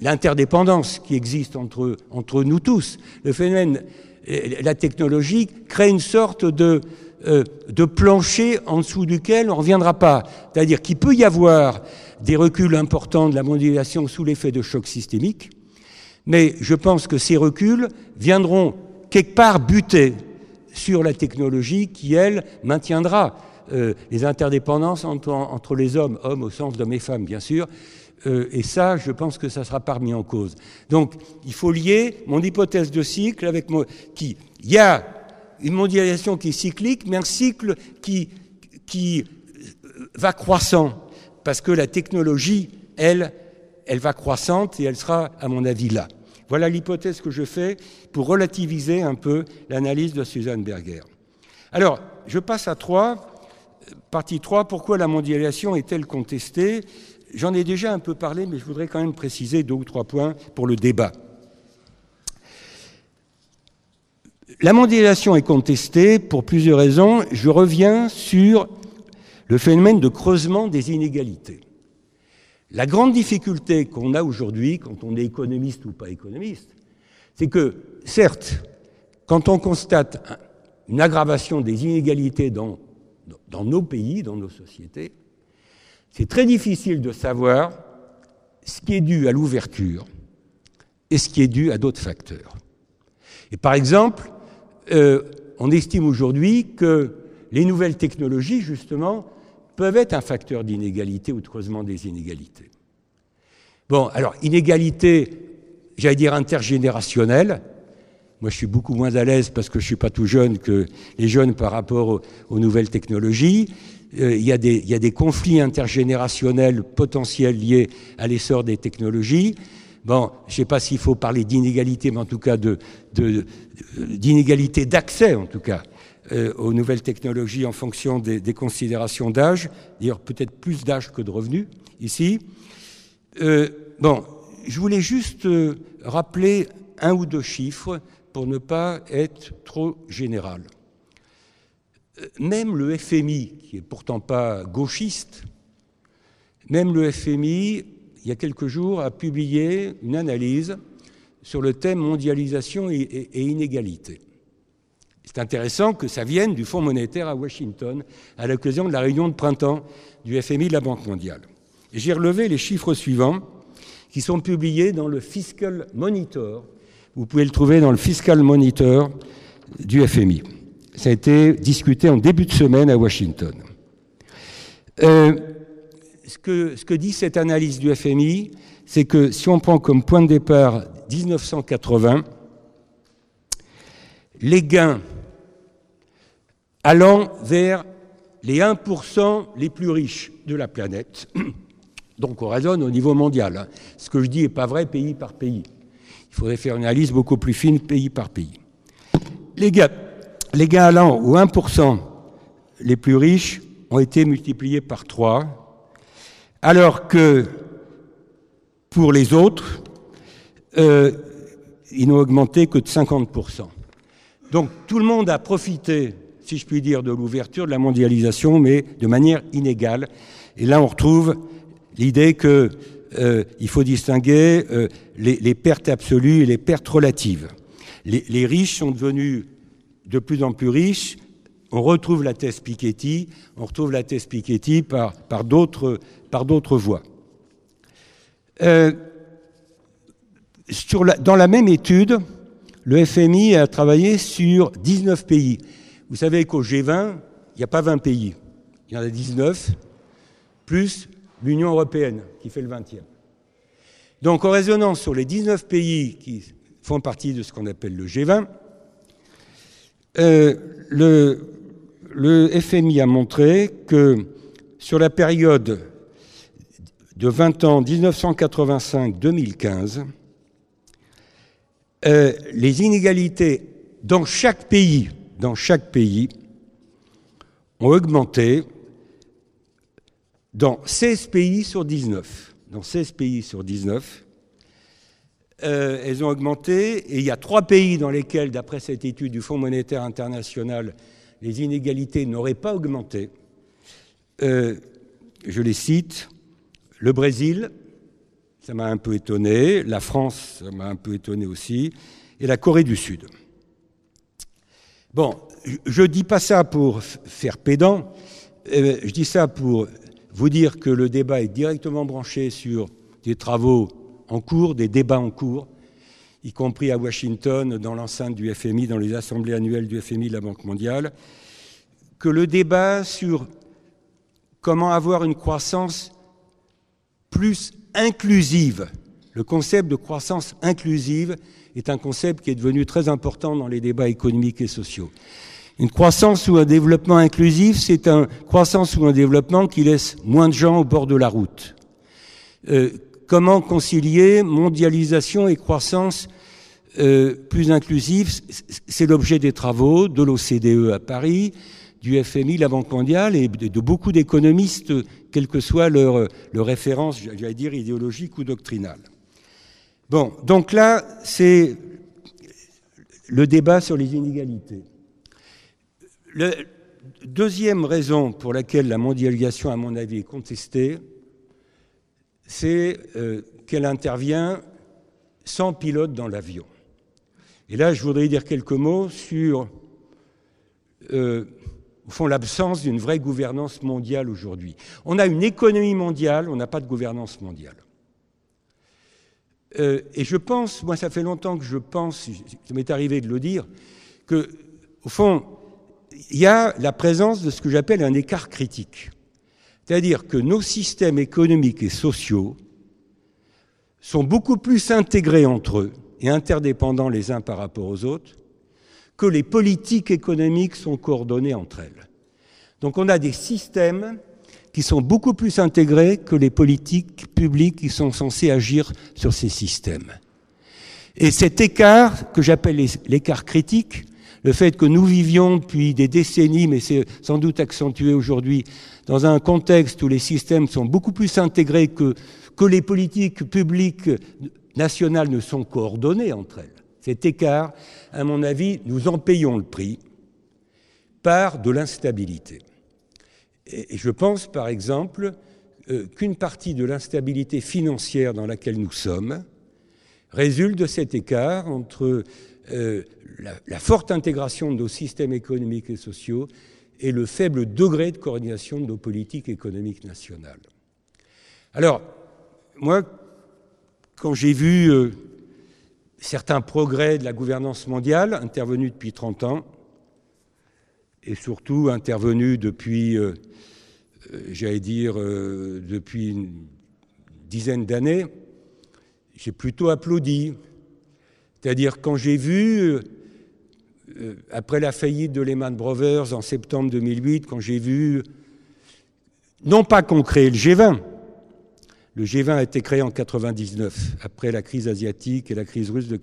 l'interdépendance qui existe entre, entre nous tous, le phénomène, euh, la technologie crée une sorte de, euh, de plancher en dessous duquel on ne reviendra pas. C'est-à-dire qu'il peut y avoir des reculs importants de la mondialisation sous l'effet de chocs systémiques, mais je pense que ces reculs viendront quelque part buter sur la technologie qui, elle, maintiendra euh, les interdépendances entre, les hommes, hommes au sens d'hommes et femmes, bien sûr. Euh, et ça, je pense que ça ne sera pas remis en cause. Donc, il faut lier mon hypothèse de cycle avec mon... qui Il y a une mondialisation qui est cyclique, mais un cycle qui, qui va croissant, parce que la technologie, elle, elle va croissante et elle sera, à mon avis, là. Voilà l'hypothèse que je fais pour relativiser un peu l'analyse de Suzanne Berger. Alors, je passe à 3. Partie 3, pourquoi la mondialisation est-elle contestée? J'en ai déjà un peu parlé, mais je voudrais quand même préciser deux ou trois points pour le débat. La mondialisation est contestée pour plusieurs raisons. Je reviens sur le phénomène de creusement des inégalités. La grande difficulté qu'on a aujourd'hui, quand on est économiste ou pas économiste, c'est que, certes, quand on constate une aggravation des inégalités dans, nos pays, dans nos sociétés, c'est très difficile de savoir ce qui est dû à l'ouverture et ce qui est dû à d'autres facteurs. Et par exemple, euh, on estime aujourd'hui que les nouvelles technologies, justement, peuvent être un facteur d'inégalité ou de creusement des inégalités. Bon, alors, inégalité, j'allais dire intergénérationnelle. Moi, je suis beaucoup moins à l'aise parce que je ne suis pas tout jeune que les jeunes par rapport aux, nouvelles technologies. Euh, il, y a des, conflits intergénérationnels potentiels liés à l'essor des technologies. Bon, je ne sais pas s'il faut parler d'inégalité, mais en tout cas d'inégalité de, d'accès, en tout cas, euh, aux nouvelles technologies en fonction des, considérations d'âge, d'ailleurs peut-être plus d'âge que de revenus ici. Euh, bon, je voulais juste euh, rappeler un ou deux chiffres pour ne pas être trop général. Même le FMI, qui est pourtant pas gauchiste, même le FMI, il y a quelques jours, a publié une analyse sur le thème mondialisation et, inégalité. C'est intéressant que ça vienne du Fonds monétaire à Washington à l'occasion de la réunion de printemps du FMI de la Banque mondiale. J'ai relevé les chiffres suivants qui sont publiés dans le Fiscal Monitor. Vous pouvez le trouver dans le Fiscal Monitor du FMI. Ça a été discuté en début de semaine à Washington. Euh, ce, que, ce que dit cette analyse du FMI, c'est que si on prend comme point de départ 1980, les gains allant vers les 1% les plus riches de la planète, donc on raisonne au niveau mondial, hein. ce que je dis n'est pas vrai pays par pays. Il faudrait faire une analyse beaucoup plus fine pays par pays. Les gains, les gains allant aux 1% les plus riches ont été multipliés par 3, alors que pour les autres, euh, ils n'ont augmenté que de 50%. Donc tout le monde a profité, si je puis dire, de l'ouverture, de la mondialisation, mais de manière inégale. Et là, on retrouve l'idée qu'il euh, faut distinguer euh, les, pertes absolues et les pertes relatives. Les, riches sont devenus de plus en plus riches. On retrouve la thèse Piketty, on retrouve la thèse Piketty par, d'autres voies. Euh, dans la même étude, le FMI a travaillé sur 19 pays. Vous savez qu'au G20, il n'y a pas 20 pays, il y en a 19, plus l'Union européenne qui fait le 20e. Donc en raisonnant sur les 19 pays qui font partie de ce qu'on appelle le G20, euh, le, le FMI a montré que sur la période de 20 ans 1985-2015, euh, les inégalités dans chaque pays, dans chaque pays, ont augmenté dans 16 pays sur 19. Dans 16 pays sur 19, euh, elles ont augmenté et il y a trois pays dans lesquels, d'après cette étude du Fonds monétaire international, les inégalités n'auraient pas augmenté. Euh, je les cite. Le Brésil, ça m'a un peu étonné, la France, ça m'a un peu étonné aussi, et la Corée du Sud. Bon, je ne dis pas ça pour faire pédant, euh, je dis ça pour vous dire que le débat est directement branché sur des travaux en cours, des débats en cours. y compris à Washington, dans l'enceinte du FMI, dans les assemblées annuelles du FMI de la Banque mondiale, que le débat sur comment avoir une croissance plus inclusive, le concept de croissance inclusive est un concept qui est devenu très important dans les débats économiques et sociaux. Une croissance ou un développement inclusif, c'est une croissance ou un développement qui laisse moins de gens au bord de la route. Euh, comment concilier mondialisation et croissance euh, plus inclusive? C'est l'objet des travaux de l'OCDE à Paris, du FMI, la Banque mondiale et de, beaucoup d'économistes, quelle que soit leur, leur référence, j'allais dire, idéologique ou doctrinale. Bon, donc là, c'est le débat sur les inégalités. La deuxième raison pour laquelle la mondialisation, à mon avis, est contestée, c'est euh, qu'elle intervient sans pilote dans l'avion. Et là, je voudrais dire quelques mots sur, euh, au fond, l'absence d'une vraie gouvernance mondiale aujourd'hui. On a une économie mondiale, on n'a pas de gouvernance mondiale. Euh, et je pense, moi ça fait longtemps que je pense, ça m'est arrivé de le dire, que, au fond, il y a la présence de ce que j'appelle un écart critique. C'est-à-dire que nos systèmes économiques et sociaux sont beaucoup plus intégrés entre eux et interdépendants les uns par rapport aux autres que les politiques économiques sont coordonnées entre elles. Donc on a des systèmes qui sont beaucoup plus intégrés que les politiques publiques qui sont censées agir sur ces systèmes. Et cet écart, que j'appelle l'écart critique, le fait que nous vivions depuis des décennies, mais c'est sans doute accentué aujourd'hui, dans un contexte où les systèmes sont beaucoup plus intégrés que, que les politiques publiques nationales ne sont coordonnées entre elles. Cet écart, à mon avis, nous en payons le prix par de l'instabilité. Et je pense, par exemple, euh, qu'une partie de l'instabilité financière dans laquelle nous sommes résulte de cet écart entre euh, la, forte intégration de nos systèmes économiques et sociaux et le faible degré de coordination de nos politiques économiques nationales. Alors, moi, quand j'ai vu euh, certains progrès de la gouvernance mondiale intervenus depuis 30 ans, et surtout intervenus depuis, j'allais dire, depuis une dizaine d'années, j'ai plutôt applaudi. C'est-à-dire quand j'ai vu, euh, après la faillite de Lehman Brothers en septembre 2008, quand j'ai vu, non pas qu'on crée le G20, le G20 a été créé en 99, après la crise asiatique et la crise russe de...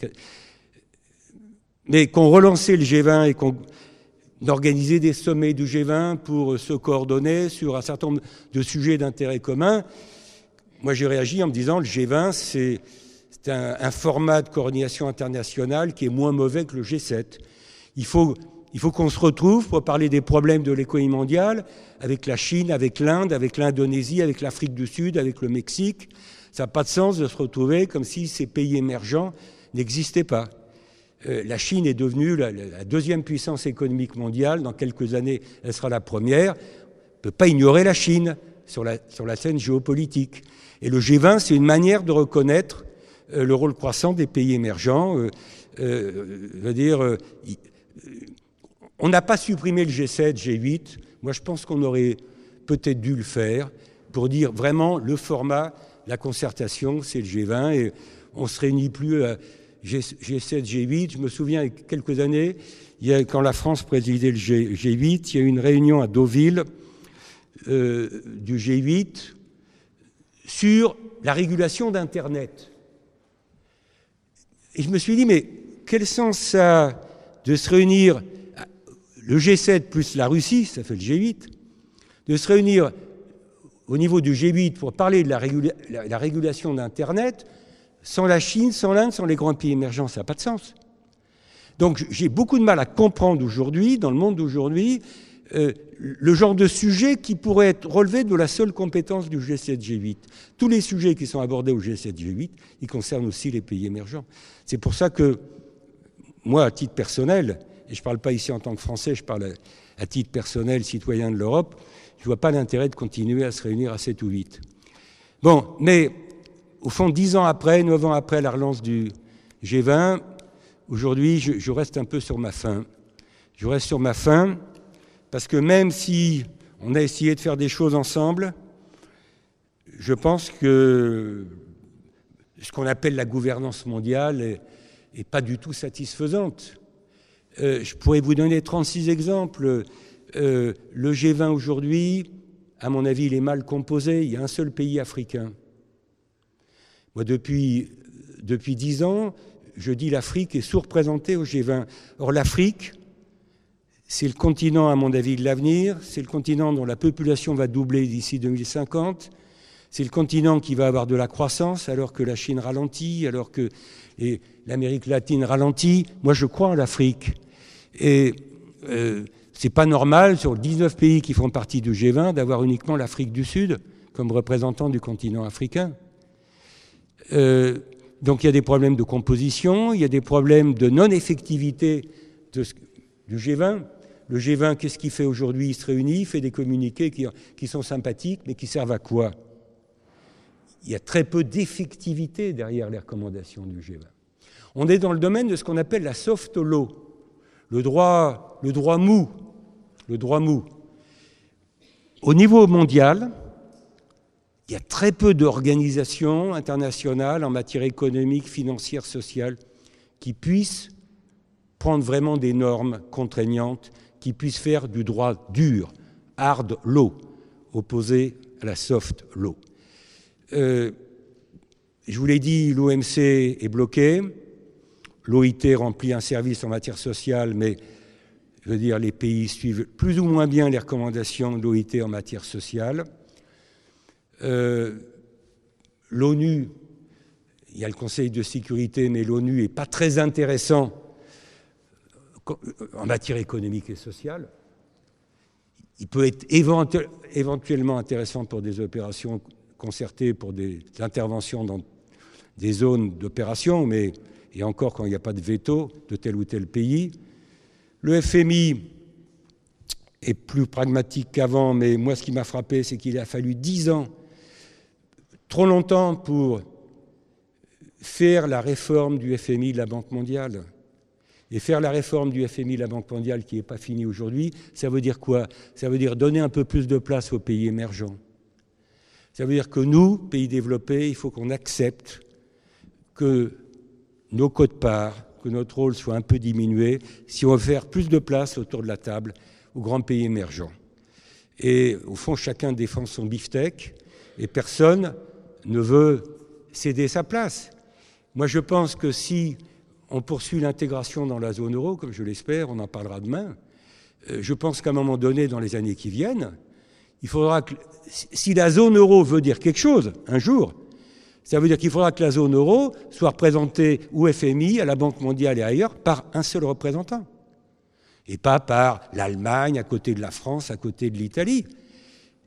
Mais qu'on relançait le G20 et qu'on organisait des sommets du G20 pour se coordonner sur un certain nombre de sujets d'intérêt commun, moi j'ai réagi en me disant le G20 c'est un, format de coordination internationale qui est moins mauvais que le G7. Il faut, il faut qu'on se retrouve pour parler des problèmes de l'économie mondiale avec la Chine, avec l'Inde, avec l'Indonésie, avec l'Afrique du Sud, avec le Mexique. Ça n'a pas de sens de se retrouver comme si ces pays émergents n'existaient pas. Euh, la Chine est devenue la, deuxième puissance économique mondiale. Dans quelques années, elle sera la première. On ne peut pas ignorer la Chine sur la, scène géopolitique. Et le G20, c'est une manière de reconnaître euh, le rôle croissant des pays émergents. Euh, dire, on n'a pas supprimé le G7, G8. Moi, je pense qu'on aurait peut-être dû le faire pour dire vraiment le format, la concertation, c'est le G20 et on se réunit plus à G7, G8. Je me souviens, il y a quelques années, quand la France présidait le G, 8 il y a eu une réunion à Deauville du G8 sur la régulation d'Internet. Et je me suis dit, mais quel sens ça a de se réunir, le G7 plus la Russie, ça fait le G8, de se réunir au niveau du G8 pour parler de la, régulation d'Internet, sans la Chine, sans l'Inde, sans les grands pays émergents, ça n'a pas de sens. Donc j'ai beaucoup de mal à comprendre aujourd'hui, dans le monde d'aujourd'hui, euh, le genre de sujet qui pourrait être relevé de la seule compétence du G7-G8. Tous les sujets qui sont abordés au G7-G8, ils concernent aussi les pays émergents. C'est pour ça que moi, à titre personnel, et je ne parle pas ici en tant que Français, je parle à, titre personnel, citoyen de l'Europe, je ne vois pas l'intérêt de continuer à se réunir à 7 ou 8. Bon, mais au fond, dix ans après, neuf ans après la relance du, G20, aujourd'hui, je, reste un peu sur ma faim. Je reste sur ma faim parce que même si on a essayé de faire des choses ensemble, je pense que ce qu'on appelle la gouvernance mondiale n'est pas du tout satisfaisante. Euh, je pourrais vous donner 36 exemples. Euh, le G20 aujourd'hui, à mon avis, il est mal composé. Il y a un seul pays africain. Moi, depuis, depuis 10 ans, je dis l'Afrique est sous-représentée au G20. Or, l'Afrique, c'est le continent, à mon avis, de l'avenir. C'est le continent dont la population va doubler d'ici 2050. C'est le continent qui va avoir de la croissance alors que la Chine ralentit, alors que l'Amérique latine ralentit. Moi, je crois en l'Afrique. Et euh, c'est pas normal, sur 19 pays qui font partie du G20, d'avoir uniquement l'Afrique du Sud comme représentant du continent africain. Euh, donc il y a des problèmes de composition, il y a des problèmes de non-effectivité du G20. Le G20, qu'est-ce qu'il fait aujourd'hui? Il se réunit, il fait des communiqués qui, qui sont sympathiques, mais qui servent à quoi? Il y a très peu d'effectivité derrière les recommandations du G20. On est dans le domaine de ce qu'on appelle la soft law, le droit, le droit mou. Le droit mou. Au niveau mondial, il y a très peu d'organisations internationales en matière économique, financière, sociale qui puissent prendre vraiment des normes contraignantes, qui puissent faire du droit dur, hard law, opposé à la soft law. Euh, je vous l'ai dit, l'OMC est bloqué. L'OIT remplit un service en matière sociale, mais je veux dire, les pays suivent plus ou moins bien les recommandations de l'OIT en matière sociale. Euh, L'ONU, il y a le Conseil de sécurité, mais l'ONU n'est pas très intéressant en matière économique et sociale. Il peut être éventuellement intéressant pour des opérations concerté pour des interventions dans des zones d'opération, mais et encore quand il n'y a pas de veto de tel ou tel pays. Le FMI est plus pragmatique qu'avant, mais moi ce qui m'a frappé, c'est qu'il a fallu dix ans, trop longtemps pour faire la réforme du FMI de la Banque mondiale. Et faire la réforme du FMI de la Banque mondiale qui n'est pas finie aujourd'hui, ça veut dire quoi? Ça veut dire donner un peu plus de place aux pays émergents. Ça veut dire que nous, pays développés, il faut qu'on accepte que nos codes-parts, que notre rôle soit un peu diminué, si on veut faire plus de place autour de la table aux grands pays émergents. Et au fond, chacun défend son beefsteak et personne ne veut céder sa place. Moi, je pense que si on poursuit l'intégration dans la zone euro, comme je l'espère, on en parlera demain, euh, je pense qu'à un moment donné, dans les années qui viennent, il faudra que, si la zone euro veut dire quelque chose, un jour, ça veut dire qu'il faudra que la zone euro soit représentée au FMI, à la Banque mondiale et ailleurs par un seul représentant. Et pas par l'Allemagne à côté de la France, à côté de l'Italie.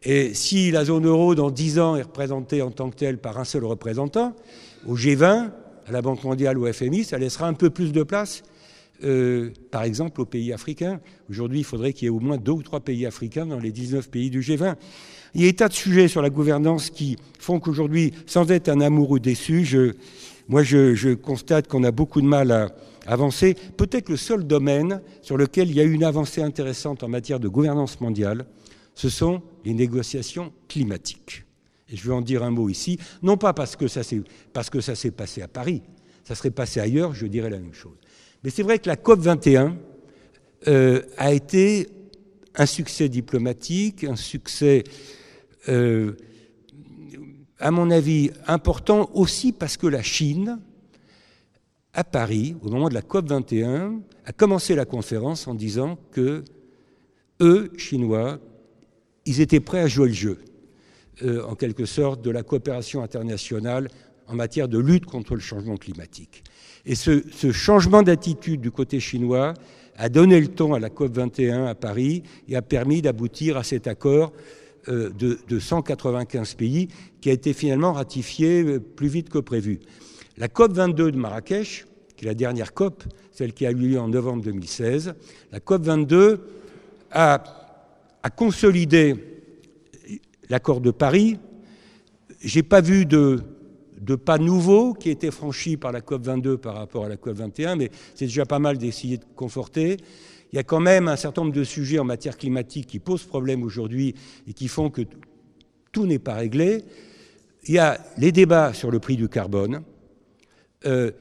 Et si la zone euro, dans dix ans, est représentée en tant que telle par un seul représentant, au G20, à la Banque mondiale ou au FMI, ça laissera un peu plus de place euh, par exemple, aux pays africains. Aujourd'hui, il faudrait qu'il y ait au moins deux ou trois pays africains dans les 19 pays du G20. Il y a tas de sujets sur la gouvernance qui font qu'aujourd'hui, sans être un amoureux déçu, moi, je constate qu'on a beaucoup de mal à avancer. Peut-être le seul domaine sur lequel il y a eu une avancée intéressante en matière de gouvernance mondiale, ce sont les négociations climatiques. Et je veux en dire un mot ici, non pas parce que ça s'est passé à Paris, ça serait passé ailleurs, je dirais la même chose. Mais c'est vrai que la COP 21 euh, a été un succès diplomatique, un succès, euh, à mon avis, important aussi parce que la Chine, à Paris, au moment de la COP 21, a commencé la conférence en disant que eux, Chinois, ils étaient prêts à jouer le jeu, euh, en quelque sorte, de la coopération internationale en matière de lutte contre le changement climatique. Et ce, changement d'attitude du côté chinois a donné le ton à la COP 21 à Paris et a permis d'aboutir à cet accord euh, de, de, 195 pays qui a été finalement ratifié euh, plus vite que prévu. La COP 22 de Marrakech, qui est la dernière COP, celle qui a eu lieu en novembre 2016, la COP 22 a, a consolidé l'accord de Paris. J'ai pas vu de pas nouveaux qui étaient franchis par la COP22 par rapport à la COP21, mais c'est déjà pas mal d'essayer de conforter. Il y a quand même un certain nombre de sujets en matière climatique qui posent problème aujourd'hui et qui font que tout n'est pas réglé. Il y a les débats sur le prix du carbone. Euh,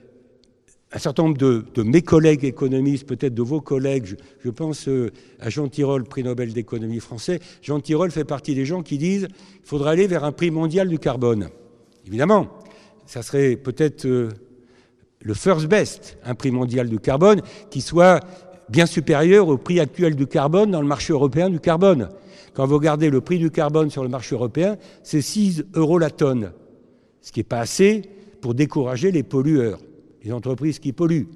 un certain nombre de, mes collègues économistes, peut-être de vos collègues, je, pense euh, à Jean Tirole, prix Nobel d'économie français. Jean Tirole fait partie des gens qui disent qu'il faudra aller vers un prix mondial du carbone. Évidemment, ça serait peut-être euh, le first best, un prix mondial du carbone qui soit bien supérieur au prix actuel du carbone dans le marché européen du carbone. Quand vous regardez le prix du carbone sur le marché européen, c'est 6 euros la tonne, ce qui n'est pas assez pour décourager les pollueurs les entreprises qui polluent.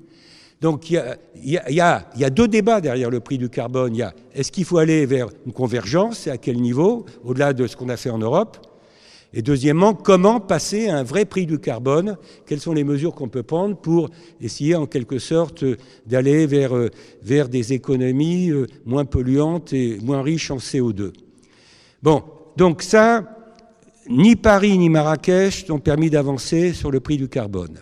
Donc il y, a, deux débats derrière le prix du carbone. Il y a est-ce qu'il faut aller vers une convergence et à quel niveau, au-delà de ce qu'on a fait en Europe? Et deuxièmement, comment passer à un vrai prix du carbone? Quelles sont les mesures qu'on peut prendre pour essayer en quelque sorte d'aller vers, vers des économies euh, moins polluantes et moins riches en CO2 Bon, donc ça, ni Paris ni Marrakech n'ont permis d'avancer sur le prix du carbone.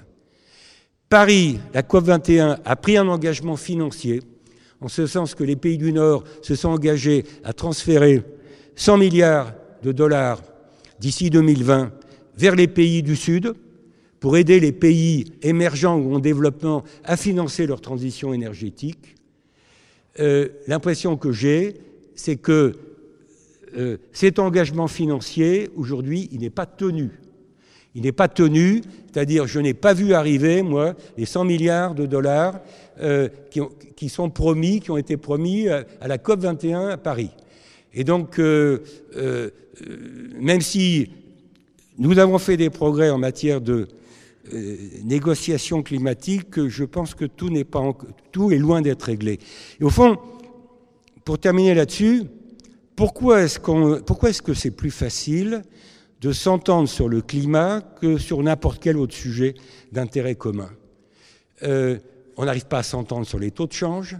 Paris, la COP21, a pris un engagement financier, en ce sens que les pays du Nord se sont engagés à transférer 100 milliards de dollars d'ici 2020 vers les pays du Sud pour aider les pays émergents ou en développement à financer leur transition énergétique. Euh, l'impression que j'ai, c'est que euh, cet engagement financier, aujourd'hui, il n'est pas tenu. Il n'est pas tenu, c'est-à-dire je n'ai pas vu arriver, moi, les 100 milliards de dollars euh, qui, sont promis, qui ont été promis à, la COP 21 à Paris. Et donc, euh, euh, même si nous avons fait des progrès en matière de négociation climatique, je pense que tout n'est pas tout est loin d'être réglé. Et au fond, pour terminer là-dessus, pourquoi est-ce que c'est plus facile de s'entendre sur le climat que sur n'importe quel autre sujet d'intérêt commun. Euh, on n'arrive pas à s'entendre sur les taux de change,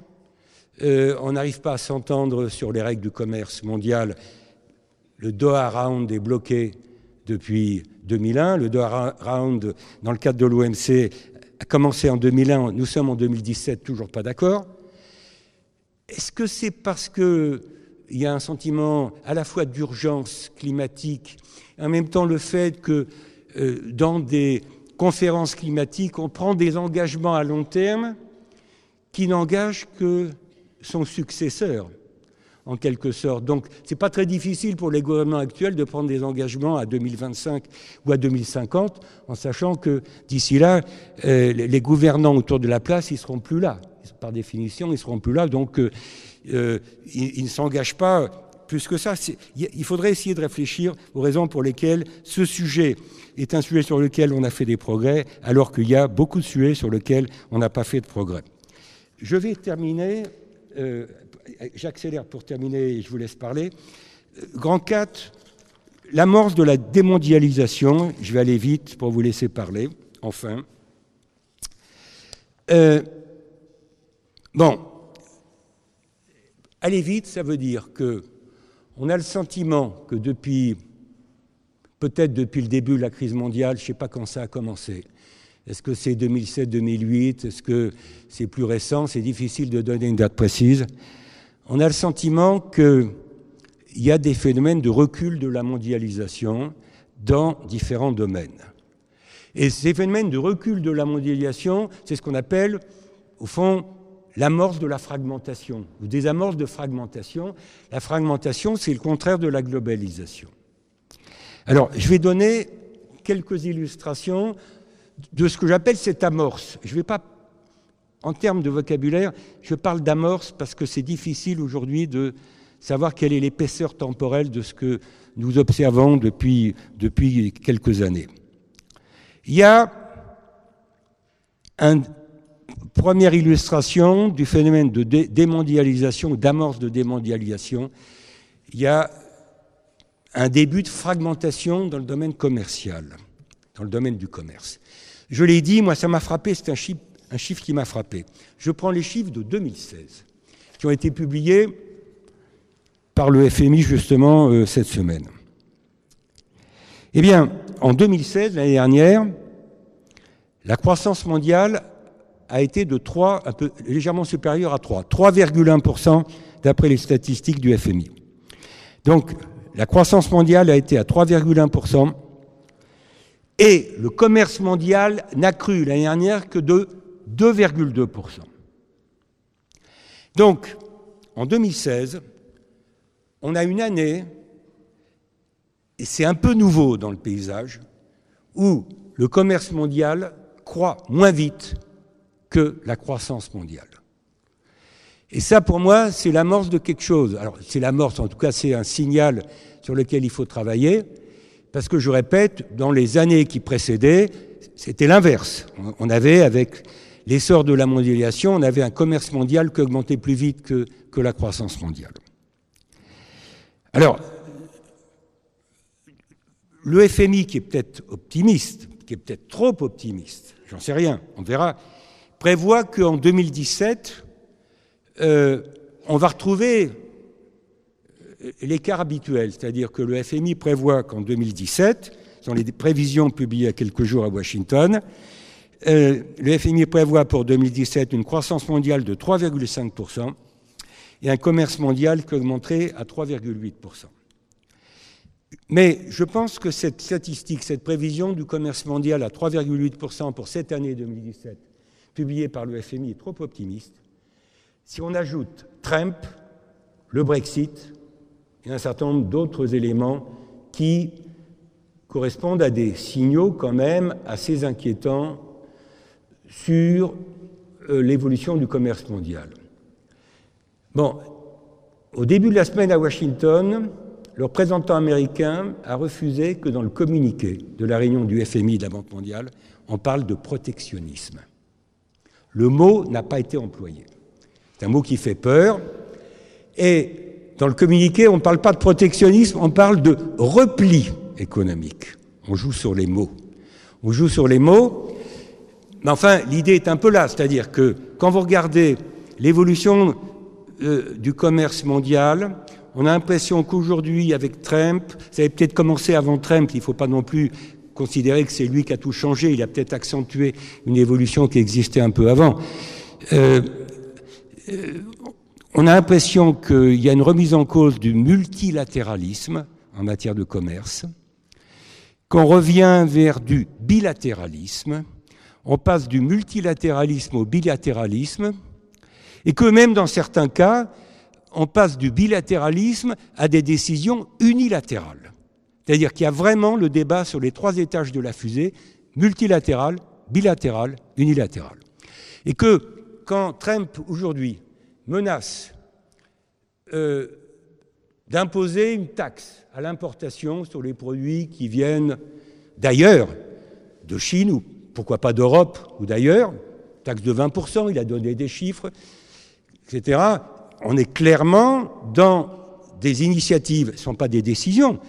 euh, on n'arrive pas à s'entendre sur les règles du commerce mondial. Le Doha Round est bloqué depuis 2001. Le Doha Round, dans le cadre de l'OMC, a commencé en 2001. Nous sommes en 2017, toujours pas d'accord. Est-ce que c'est parce qu'il y a un sentiment à la fois d'urgence climatique en même temps le fait que euh, dans des conférences climatiques, on prend des engagements à long terme qui n'engagent que son successeur, en quelque sorte. Donc, ce n'est pas très difficile pour les gouvernements actuels de prendre des engagements à 2025 ou à 2050, en sachant que d'ici là, euh, les gouvernants autour de la place, ils ne seront plus là. Par définition, ils ne seront plus là. Donc, euh, ils ne s'engagent pas plus que ça. Il faudrait essayer de réfléchir aux raisons pour lesquelles ce sujet est un sujet sur lequel on a fait des progrès, alors qu'il y a beaucoup de sujets sur lesquels on n'a pas fait de progrès. Je vais terminer, euh, j'accélère pour terminer et je vous laisse parler. Grand 4, l'amorce de la démondialisation, je vais aller vite pour vous laisser parler, enfin. Euh, bon, aller vite, ça veut dire que on a le sentiment que depuis, peut-être depuis le début de la crise mondiale, je ne sais pas quand ça a commencé. Est-ce que c'est 2007-2008 Est-ce que c'est plus récent? C'est difficile de donner une date précise. On a le sentiment qu'il y a des phénomènes de recul de la mondialisation dans différents domaines. Et ces phénomènes de recul de la mondialisation, c'est ce qu'on appelle, au fond, l'amorce de la fragmentation, ou des amorces de fragmentation. La fragmentation, c'est le contraire de la globalisation. Alors, je vais donner quelques illustrations de ce que j'appelle cette amorce. Je ne vais pas, en termes de vocabulaire, je parle d'amorce parce que c'est difficile aujourd'hui de savoir quelle est l'épaisseur temporelle de ce que nous observons depuis, depuis quelques années. Il y a un, Première illustration du phénomène de démondialisation, d'amorce de démondialisation, il y a un début de fragmentation dans le domaine commercial, dans le domaine du commerce. Je l'ai dit, moi ça m'a frappé, c'est un chiffre, un chiffre qui m'a frappé. Je prends les chiffres de 2016, qui ont été publiés par le FMI justement euh, cette semaine. Eh bien, en 2016, l'année dernière, la croissance mondiale a été de 3, un peu légèrement supérieure à 3, 3,1% d'après les statistiques du FMI. Donc la croissance mondiale a été à 3,1%. Et le commerce mondial n'a cru l'année dernière que de 2,2%. Donc, en 2016, on a une année, et c'est un peu nouveau dans le paysage, où le commerce mondial croît moins vite que la croissance mondiale. Et ça, pour moi, c'est l'amorce de quelque chose. Alors, c'est l'amorce, en tout cas, c'est un signal sur lequel il faut travailler, parce que je répète, dans les années qui précédaient, c'était l'inverse. On avait, avec l'essor de la mondialisation, on avait un commerce mondial qui augmentait plus vite que, que la croissance mondiale. Alors, le FMI, qui est peut-être optimiste, qui est peut-être trop optimiste, j'en sais rien, on verra, prévoit qu'en 2017, euh, on va retrouver l'écart habituel, c'est-à-dire que le FMI prévoit qu'en 2017, dans les prévisions publiées il y a quelques jours à Washington, euh, le FMI prévoit pour 2017 une croissance mondiale de 3,5% et un commerce mondial qui augmenterait à 3,8%. Mais je pense que cette statistique, cette prévision du commerce mondial à 3,8% pour cette année 2017, publiée par le FMI, est trop optimiste. Si on ajoute Trump, le Brexit, et un certain nombre d'autres éléments qui correspondent à des signaux quand même assez inquiétants sur euh, l'évolution du commerce mondial. Bon, au début de la semaine à Washington, le représentant américain a refusé que dans le communiqué de la réunion du FMI de la Banque mondiale, on parle de protectionnisme. Le mot n'a pas été employé. C'est un mot qui fait peur. Et dans le communiqué, on ne parle pas de protectionnisme, on parle de repli économique. On joue sur les mots. On joue sur les mots. Mais enfin, l'idée est un peu là, c'est-à-dire que quand vous regardez l'évolution euh, du commerce mondial, on a l'impression qu'aujourd'hui, avec Trump, ça avait peut-être commencé avant Trump, il ne faut pas non plus considérer que c'est lui qui a tout changé, il a peut-être accentué une évolution qui existait un peu avant. Euh, euh, on a l'impression qu'il y a une remise en cause du multilatéralisme en matière de commerce, qu'on revient vers du bilatéralisme, on passe du multilatéralisme au bilatéralisme, et que même dans certains cas, on passe du bilatéralisme à des décisions unilatérales. C'est-à-dire qu'il y a vraiment le débat sur les trois étages de la fusée, multilatéral, bilatéral, unilatéral. Et que quand Trump aujourd'hui menace euh, d'imposer une taxe à l'importation sur les produits qui viennent d'ailleurs, de Chine ou pourquoi pas d'Europe ou d'ailleurs, taxe de 20%, il a donné des chiffres, etc. On est clairement dans des initiatives, ce ne sont pas des décisions,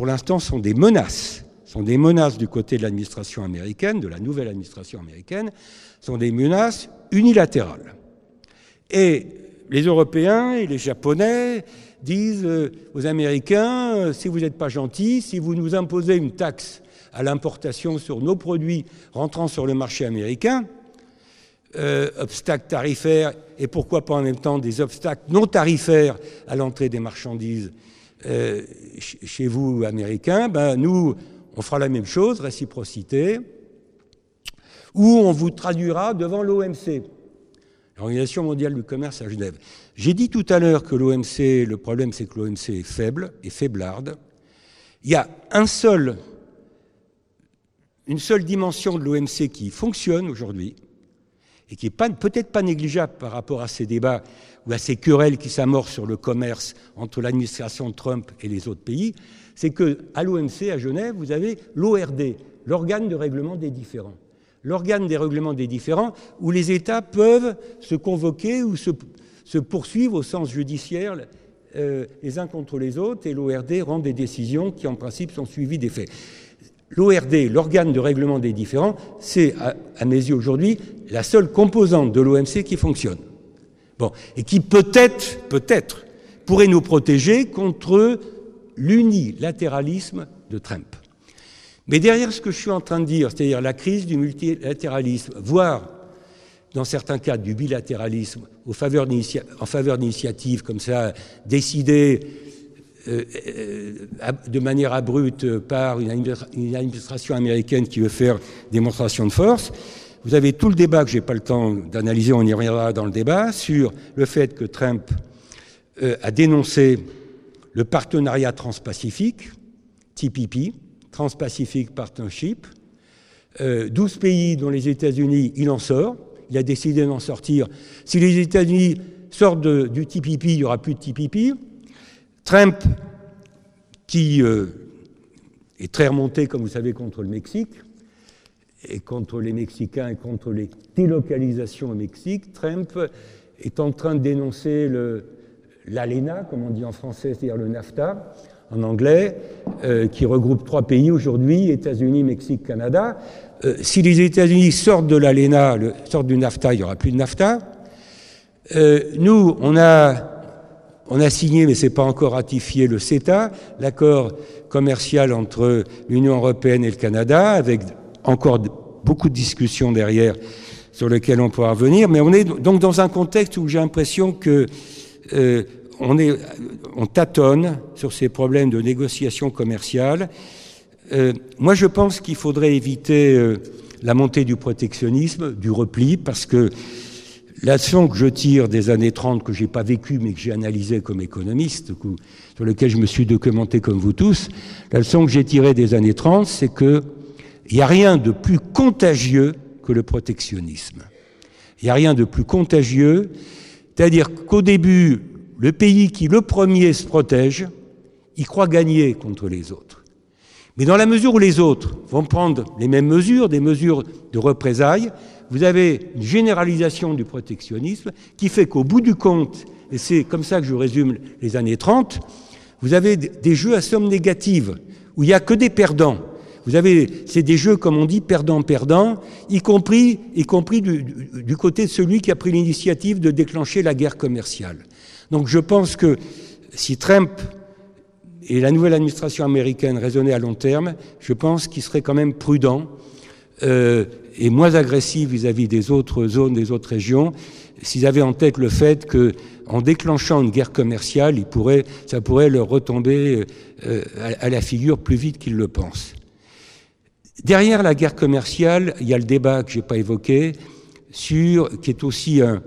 pour l'instant sont des menaces, ce sont des menaces du côté de l'administration américaine, de la nouvelle administration américaine, sont des menaces unilatérales. Et les Européens et les Japonais disent euh, aux Américains, euh, si vous n'êtes pas gentils, si vous nous imposez une taxe à l'importation sur nos produits rentrant sur le marché américain, euh, obstacles tarifaires et pourquoi pas en même temps des obstacles non tarifaires à l'entrée des marchandises chez vous, Américains, ben, nous, on fera la même chose, réciprocité, ou on vous traduira devant l'OMC. L'Organisation mondiale du commerce à Genève. J'ai dit tout à l'heure que l'OMC, le problème c'est que l'OMC est faible et faiblarde. Il y a un seul, une seule dimension de l'OMC qui fonctionne aujourd'hui et qui n'est peut-être pas négligeable par rapport à ces débats ou à ces querelles qui s'amorcent sur le commerce entre l'administration Trump et les autres pays, c'est qu'à l'OMC à Genève, vous avez l'ORD, l'organe de règlement des différends l'organe des règlements des différends, où les États peuvent se convoquer ou se, poursuivre au sens judiciaire euh, les uns contre les autres, et l'ORD rend des décisions qui, en principe, sont suivies des faits. L'ORD, l'organe de règlement des différends, c'est, à, mes yeux aujourd'hui, la seule composante de l'OMC qui fonctionne. Et qui peut-être, peut-être, pourrait nous protéger contre l'unilatéralisme de Trump. Mais derrière ce que je suis en train de dire, c'est-à-dire la crise du multilatéralisme, voire dans certains cas du bilatéralisme, en faveur d'initiatives comme ça, décidées euh, euh, de manière abrupte par une administration américaine qui veut faire démonstration de force, vous avez tout le débat que je n'ai pas le temps d'analyser, on y reviendra dans le débat, sur le fait que Trump euh, a dénoncé le partenariat transpacifique, TPP, Trans-Pacific Partnership, 12 pays dont les États-Unis, il en sort, il a décidé d'en sortir. Si les États-Unis sortent du TPP, il n'y aura plus de TPP. Trump, qui euh, est très remonté, comme vous savez, contre le Mexique, et contre les Mexicains et contre les délocalisations au Mexique, Trump est en train de dénoncer l'ALENA, comme on dit en français, c'est-à-dire le NAFTA, en anglais, euh, qui regroupe trois pays aujourd'hui, États-Unis, Mexique, Canada. Euh, si les États-Unis sortent de l'ALENA, sortent du NAFTA, il n'y aura plus de NAFTA. Euh, nous, on a, on a signé, mais ce n'est pas encore ratifié, le CETA, l'accord commercial entre l'Union européenne et le Canada, avec encore beaucoup de discussions derrière sur lesquelles on pourra revenir. Mais on est donc dans un contexte où j'ai l'impression que euh, on, est, on tâtonne sur ces problèmes de négociation commerciale euh, moi, je pense qu'il faudrait éviter euh, la montée du protectionnisme, du repli, parce que la leçon que je tire des années 30, que j'ai pas vécu, mais que j'ai analysé comme économiste, sur lequel je me suis documenté comme vous tous, la leçon que j'ai tirée des années 30, c'est que il n'y a rien de plus contagieux que le protectionnisme. Il n'y a rien de plus contagieux, c'est-à-dire qu'au début, le pays qui le premier se protège, il croit gagner contre les autres. Mais dans la mesure où les autres vont prendre les mêmes mesures, des mesures de représailles, vous avez une généralisation du protectionnisme qui fait qu'au bout du compte, et c'est comme ça que je résume les années 30, vous avez des jeux à somme négative, où il n'y a que des perdants. Vous avez, c'est des jeux, comme on dit, perdant-perdant, y compris, y compris du, côté de celui qui a pris l'initiative de déclencher la guerre commerciale. Donc je pense que si Trump et la nouvelle administration américaine raisonnait à long terme, je pense qu'il serait quand même prudent euh, et moins agressif vis-à-vis des autres zones, des autres régions, s'ils avaient en tête le fait que, en déclenchant une guerre commerciale, ça pourrait leur retomber euh, à, la figure plus vite qu'ils le pensent. Derrière la guerre commerciale, il y a le débat que j'ai pas évoqué sur, qui est aussi euh,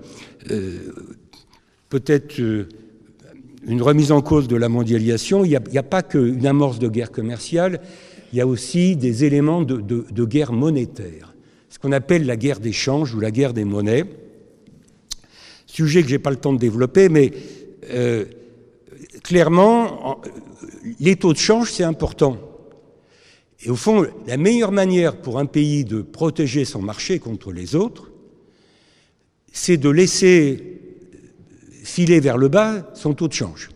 peut-être euh, une remise en cause de la mondialisation, il n'y a, pas qu'une amorce de guerre commerciale, il y a aussi des éléments de, guerre monétaire, ce qu'on appelle la guerre d'échange ou la guerre des monnaies. Sujet que je n'ai pas le temps de développer, mais euh, clairement, les taux de change, c'est important. Et au fond, la meilleure manière pour un pays de protéger son marché contre les autres, c'est de laisser filer vers le bas son taux de change.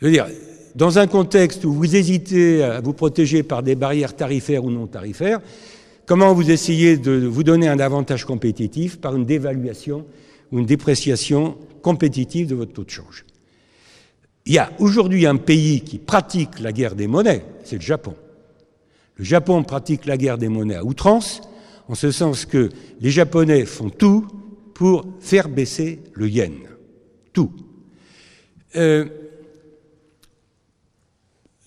Je veux dire, dans un contexte où vous hésitez à vous protéger par des barrières tarifaires ou non tarifaires, comment vous essayez de vous donner un avantage compétitif par une dévaluation ou une dépréciation compétitive de votre taux de change? Il y a aujourd'hui un pays qui pratique la guerre des monnaies, c'est le Japon. Le Japon pratique la guerre des monnaies à outrance, en ce sens que les Japonais font tout pour faire baisser le yen. Tout. Euh,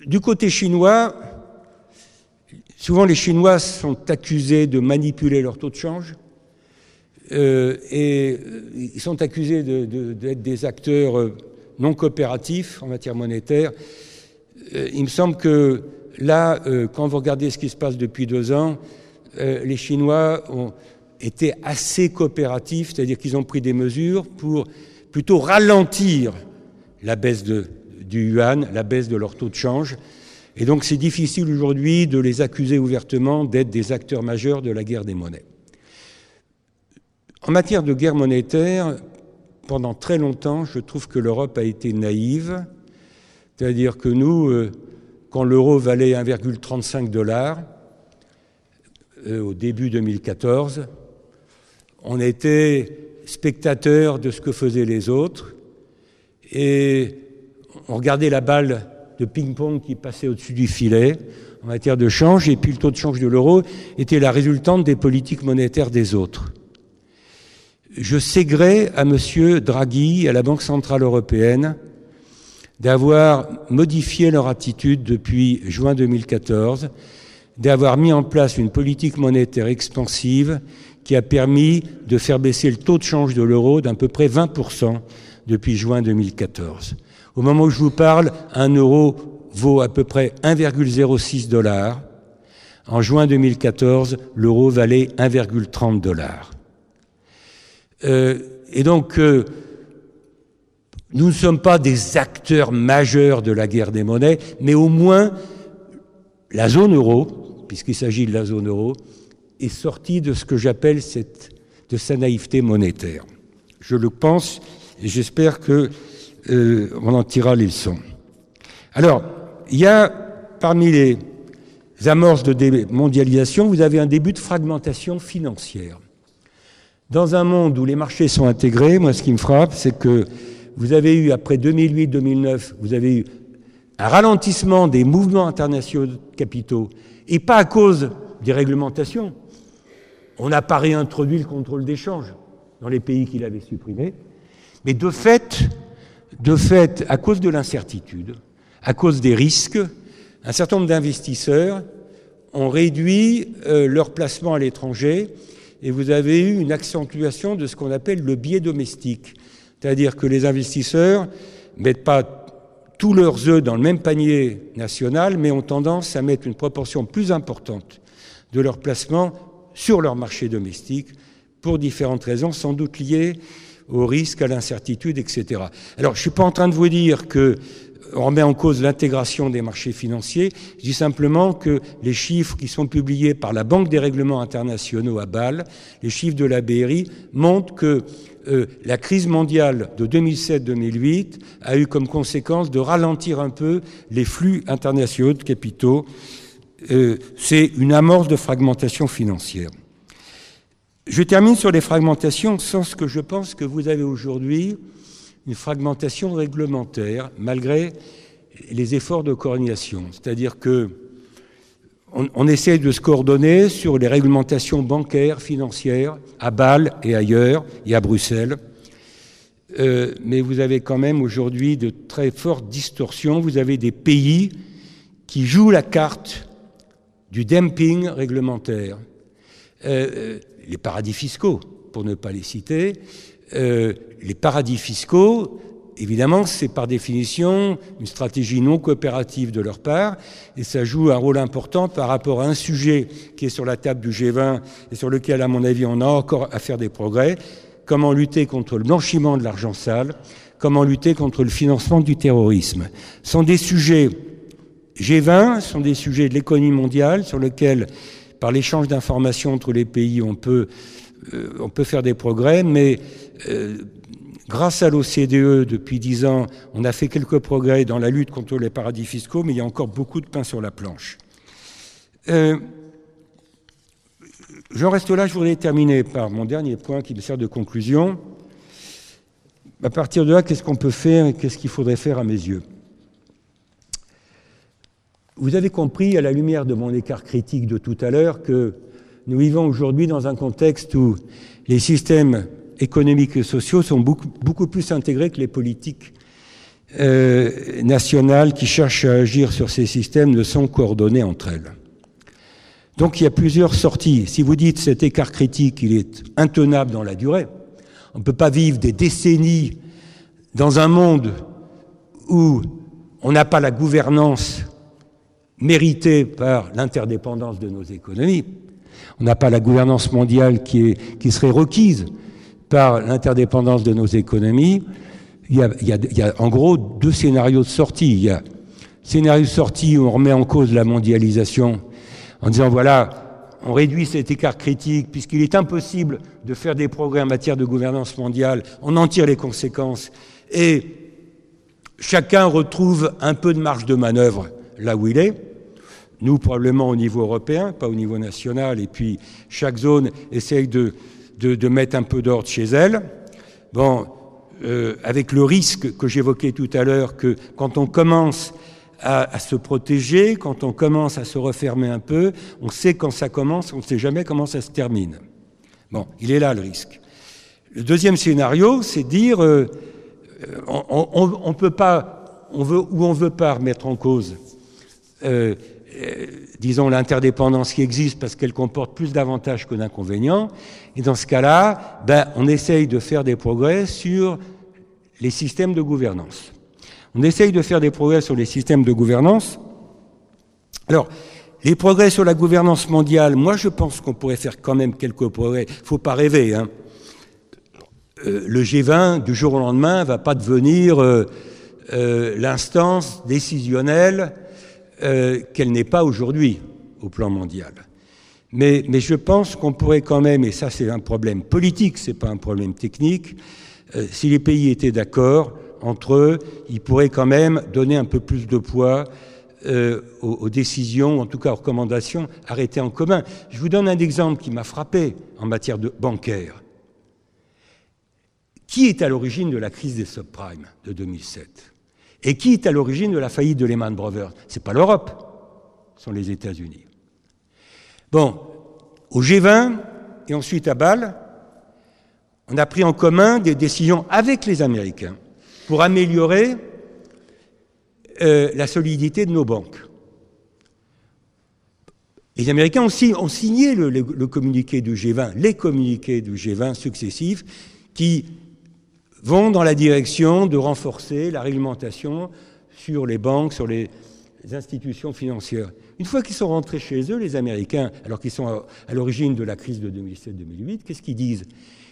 du côté chinois, souvent les Chinois sont accusés de manipuler leur taux de change euh, et euh, ils sont accusés d'être des acteurs non coopératifs en matière monétaire. il me semble que là, quand vous regardez ce qui se passe depuis deux ans, les Chinois ont, étaient assez coopératifs, c'est-à-dire qu'ils ont pris des mesures pour plutôt ralentir la baisse du yuan, la baisse de leur taux de change. Et donc c'est difficile aujourd'hui de les accuser ouvertement d'être des acteurs majeurs de la guerre des monnaies. En matière de guerre monétaire, pendant très longtemps, je trouve que l'Europe a été naïve, c'est-à-dire que nous, euh, quand l'euro valait 1,35 dollars, euh, au début 2014, on était spectateur de ce que faisaient les autres et on regardait la balle de ping-pong qui passait au-dessus du filet en matière de change, et puis le taux de change de l'euro était la résultante des politiques monétaires des autres. Je sais à M. Draghi à la Banque Centrale Européenne d'avoir modifié leur attitude depuis juin 2014, d'avoir mis en place une politique monétaire expansive qui a permis de faire baisser le taux de change de l'euro d'à peu près 20% depuis juin 2014. Au moment où je vous parle, un euro vaut à peu près 1,06 dollars. En juin 2014, l'euro valait 1,30 dollars. Euh, et donc, euh, nous ne sommes pas des acteurs majeurs de la guerre des monnaies, mais au moins la zone euro, puisqu'il s'agit de la zone euro, est sortie de ce que j'appelle cette, de sa naïveté monétaire. Je le pense et j'espère que euh, on en tirera les leçons. Alors, il y a parmi les amorces de démondialisation, vous avez un début de fragmentation financière. Dans un monde où les marchés sont intégrés, moi ce qui me frappe, c'est que vous avez eu, après 2008-2009, vous avez eu un ralentissement des mouvements internationaux de capitaux, et pas à cause des réglementations. On n'a pas réintroduit le contrôle d'échange dans les pays qui l'avaient supprimé, mais de fait, de fait, à cause de l'incertitude, à cause des risques, un certain nombre d'investisseurs ont réduit euh, leur placement à l'étranger et vous avez eu une accentuation de ce qu'on appelle le biais domestique. C'est-à-dire que les investisseurs ne mettent pas tous leurs œufs dans le même panier national, mais ont tendance à mettre une proportion plus importante de leur placement sur leur marché domestique pour différentes raisons, sans doute liées au risque, à l'incertitude, etc. Alors, je ne suis pas en train de vous dire que on remet en cause l'intégration des marchés financiers. Je dis simplement que les chiffres qui sont publiés par la Banque des règlements internationaux à Bâle, les chiffres de la BRI, montrent que euh, la crise mondiale de 2007-2008 a eu comme conséquence de ralentir un peu les flux internationaux de capitaux. Euh, c'est une amorce de fragmentation financière. Je termine sur les fragmentations, sans ce que je pense que vous avez aujourd'hui une fragmentation réglementaire, malgré les efforts de coordination. C'est-à-dire que on, essaie de se coordonner sur les réglementations bancaires, financières, à Bâle et ailleurs, et à Bruxelles. Euh, mais vous avez quand même aujourd'hui de très fortes distorsions. Vous avez des pays qui jouent la carte du dumping réglementaire. Euh, euh, les paradis fiscaux, pour ne pas les citer. les paradis fiscaux, Évidemment, c'est par définition une stratégie non coopérative de leur part, et ça joue un rôle important par rapport à un sujet qui est sur la table du G20 et sur lequel, à mon avis, on a encore à faire des progrès. Comment lutter contre le blanchiment de l'argent sale? Comment lutter contre le financement du terrorisme? Ce sont des sujets G20, sont des sujets de l'économie mondiale sur lesquels, par l'échange d'informations entre les pays, on peut, euh, on peut faire des progrès, mais euh, Grâce à l'OCDE, depuis dix ans, on a fait quelques progrès dans la lutte contre les paradis fiscaux, mais il y a encore beaucoup de pain sur la planche. Euh, J'en reste là, je voudrais terminer par mon dernier point qui me sert de conclusion. À partir de là, qu'est-ce qu'on peut faire et qu'est-ce qu'il faudrait faire à mes yeux? Vous avez compris, à la lumière de mon écart critique de tout à l'heure, que nous vivons aujourd'hui dans un contexte où les systèmes économiques et sociaux sont beaucoup, plus intégrés que les politiques euh, nationales qui cherchent à agir sur ces systèmes ne sont coordonnées entre elles. Donc il y a plusieurs sorties. Si vous dites cet écart critique, il est intenable dans la durée. On ne peut pas vivre des décennies dans un monde où on n'a pas la gouvernance méritée par l'interdépendance de nos économies. On n'a pas la gouvernance mondiale qui serait requise par l'interdépendance de nos économies, il y, a, en gros deux scénarios de sortie. Il y a scénario de sortie où on remet en cause la mondialisation en disant voilà, on réduit cet écart critique puisqu'il est impossible de faire des progrès en matière de gouvernance mondiale, on en tire les conséquences et chacun retrouve un peu de marge de manœuvre là où il est. Nous, probablement au niveau européen, pas au niveau national, et puis chaque zone essaye de, de, mettre un peu d'ordre chez elle. Bon, euh, avec le risque que j'évoquais tout à l'heure que quand on commence à, se protéger, quand on commence à se refermer un peu, on sait quand ça commence, on ne sait jamais comment ça se termine. Bon, il est là le risque. Le deuxième scénario, c'est dire euh, on, on, peut pas, on veut ou on veut pas remettre en cause, euh, euh, disons l'interdépendance qui existe parce qu'elle comporte plus d'avantages que d'inconvénients. Et dans ce cas-là, ben, on essaye de faire des progrès sur les systèmes de gouvernance. On essaye de faire des progrès sur les systèmes de gouvernance. Alors, les progrès sur la gouvernance mondiale, moi je pense qu'on pourrait faire quand même quelques progrès. Il ne faut pas rêver. Hein. Euh, le G20, du jour au lendemain, va pas devenir euh, euh, l'instance décisionnelle qu'elle n'est pas aujourd'hui au plan mondial. Mais, je pense qu'on pourrait quand même, et ça c'est un problème politique, c'est pas un problème technique, si les pays étaient d'accord, entre eux, ils pourraient quand même donner un peu plus de poids euh, aux, décisions, en tout cas aux recommandations arrêtées en commun. Je vous donne un exemple qui m'a frappé en matière bancaire. Qui est à l'origine de la crise des subprimes de 2007 Et qui est à l'origine de la faillite de Lehman Brothers? Ce n'est pas l'Europe, ce sont les États-Unis. Bon, au G20 et ensuite à Bâle, on a pris en commun des décisions avec les Américains pour améliorer euh, la solidité de nos banques. Les Américains ont, signé le, communiqué du G20, les communiqués du G20 successifs, qui vont dans la direction de renforcer la réglementation sur les banques, sur les institutions financières. Une fois qu'ils sont rentrés chez eux, les Américains, alors qu'ils sont à, l'origine de la crise de 2007-2008, qu'est-ce qu'ils disent?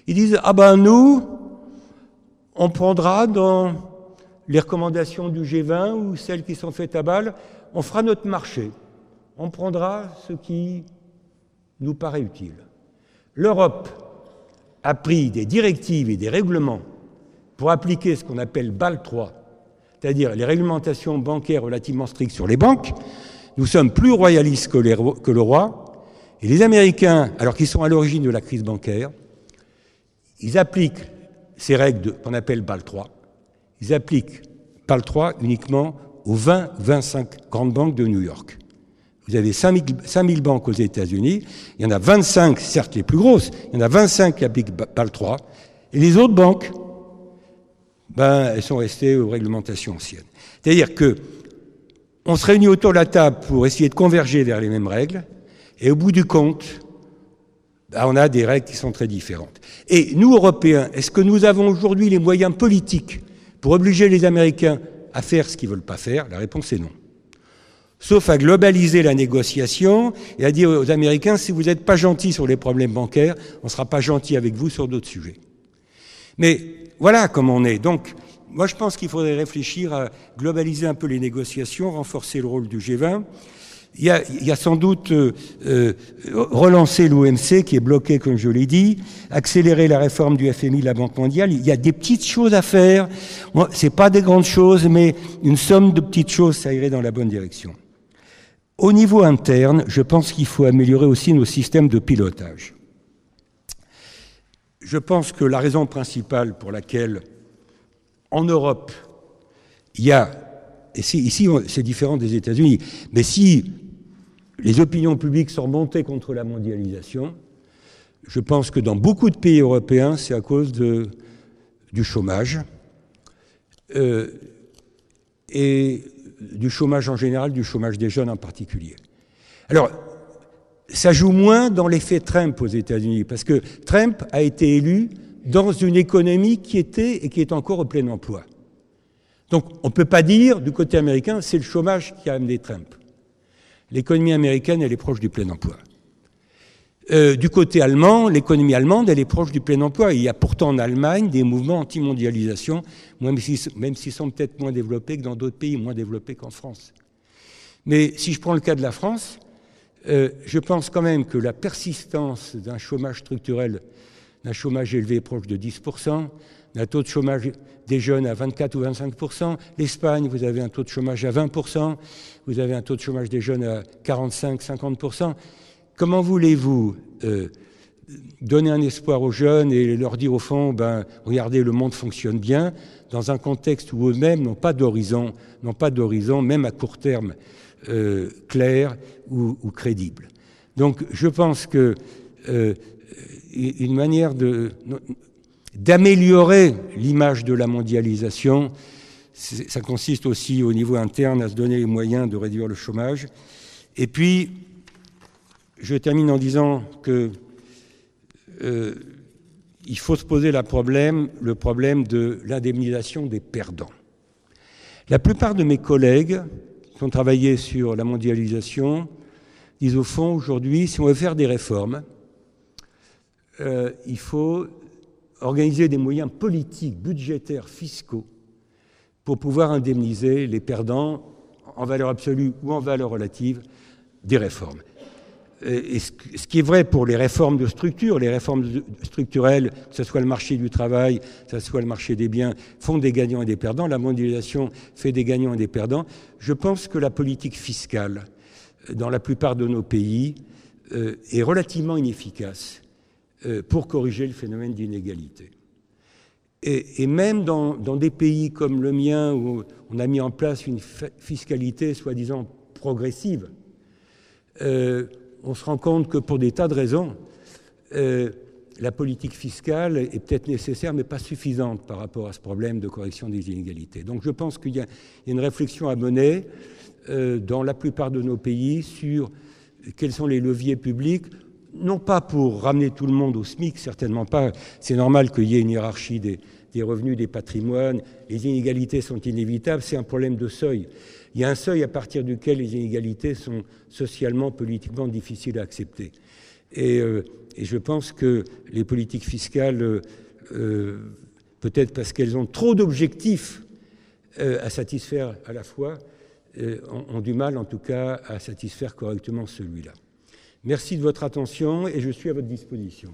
Ils disent Ah ben nous, on prendra dans les recommandations du G20 ou celles qui sont faites à Bâle, on fera notre marché. On prendra ce qui nous paraît utile. L'Europe a pris des directives et des règlements pour appliquer ce qu'on appelle Bâle 3, c'est-à-dire les réglementations bancaires relativement strictes sur les banques. Nous sommes plus royalistes que, le roi. Et les Américains, alors qu'ils sont à l'origine de la crise bancaire, ils appliquent ces règles qu'on appelle BAL 3, ils appliquent BAL 3 uniquement aux 20-25 grandes banques de New York. Vous avez 5000 banques aux États-Unis, il y en a 25, certes les plus grosses, il y en a 25 qui appliquent BAL 3, et les autres banques, ben, elles sont restées aux réglementations anciennes. C'est-à-dire que on se réunit autour de la table pour essayer de converger vers les mêmes règles, et au bout du compte, ben, on a des règles qui sont très différentes. Et nous, Européens, est-ce que nous avons aujourd'hui les moyens politiques pour obliger les Américains à faire ce qu'ils ne veulent pas faire? La réponse est non. Sauf à globaliser la négociation et à dire aux Américains, si vous n'êtes pas gentils sur les problèmes bancaires, on ne sera pas gentil avec vous sur d'autres sujets. Mais voilà comment on est. Donc, moi, je pense qu'il faudrait réfléchir à globaliser un peu les négociations, renforcer le rôle du G20 il y, a, il y a, sans doute euh, euh relancer l'OMC qui est bloqué, comme je l'ai dit, accélérer la réforme du FMI, de la Banque mondiale. Il y a des petites choses à faire. C'est pas des grandes choses, mais une somme de petites choses, ça irait dans la bonne direction. Au niveau interne, je pense qu'il faut améliorer aussi nos systèmes de pilotage. Je pense que la raison principale pour laquelle, en Europe, il y a et ici, c'est différent des États-Unis. Mais si les opinions publiques sont montées contre la mondialisation. Je pense que dans beaucoup de pays européens, c'est à cause du chômage euh, et du chômage en général, du chômage des jeunes en particulier. Alors, ça joue moins dans l'effet Trump aux États-Unis, parce que Trump a été élu dans une économie qui était et qui est encore au plein emploi. Donc, on ne peut pas dire du côté américain, c'est le chômage qui a amené Trump. L'économie américaine, elle est proche du plein emploi. Euh, du côté allemand, l'économie allemande, elle est proche du plein emploi. Il y a pourtant en Allemagne des mouvements anti-mondialisation, même s'ils sont peut-être moins développés que dans d'autres pays, moins développés qu'en France. Mais si je prends le cas de la France, euh, je pense quand même que la persistance d'un chômage structurel, d'un chômage élevé proche de 10%, un taux de chômage des jeunes à 24 ou 25% L'Espagne, vous avez un taux de chômage à 20% vous avez un taux de chômage des jeunes à 45, 50% Comment voulez-vous euh, donner un espoir aux jeunes et leur dire au fond, ben, regardez, le monde fonctionne bien, dans un contexte où eux-mêmes n'ont pas d'horizon, n'ont pas d'horizon, même à court terme, euh, ou, ou, crédible. Donc, je pense que euh, une manière d'améliorer l'image de la mondialisation, ça consiste aussi au niveau interne à se donner les moyens de réduire le chômage. Et puis, je termine en disant que euh, il faut se poser la problème, le problème de l'indemnisation des perdants. La plupart de mes collègues qui ont travaillé sur la mondialisation disent au fond aujourd'hui, si on veut faire des réformes, euh, il faut organiser des moyens politiques, budgétaires, fiscaux pour pouvoir indemniser les perdants en valeur absolue ou en valeur relative des réformes. Et ce qui est vrai pour les réformes de structure, les réformes structurelles, que ce soit le marché du travail, que ce soit le marché des biens, font des gagnants et des perdants. La mondialisation fait des gagnants et des perdants. Je pense que la politique fiscale, dans la plupart de nos pays, euh, est relativement inefficace euh, pour corriger le phénomène d'inégalité. Et, même dans, des pays comme le mien, où on a mis en place une fiscalité soi-disant progressive, euh, on se rend compte que pour des tas de raisons, euh, la politique fiscale est peut-être nécessaire, mais pas suffisante par rapport à ce problème de correction des inégalités. Donc je pense qu'il y, a une réflexion à mener euh, dans la plupart de nos pays sur quels sont les leviers publics, non pas pour ramener tout le monde au SMIC, certainement pas. C'est normal qu'il y ait une hiérarchie des revenus, des patrimoines. Les inégalités sont inévitables, c'est un problème de seuil. Il y a un seuil à partir duquel les inégalités sont socialement, politiquement difficiles à accepter. Et, euh, je pense que les politiques fiscales, euh, euh, peut-être parce qu'elles ont trop d'objectifs à satisfaire à la fois, ont, du mal en tout cas à satisfaire correctement celui-là. Merci de votre attention et je suis à votre disposition.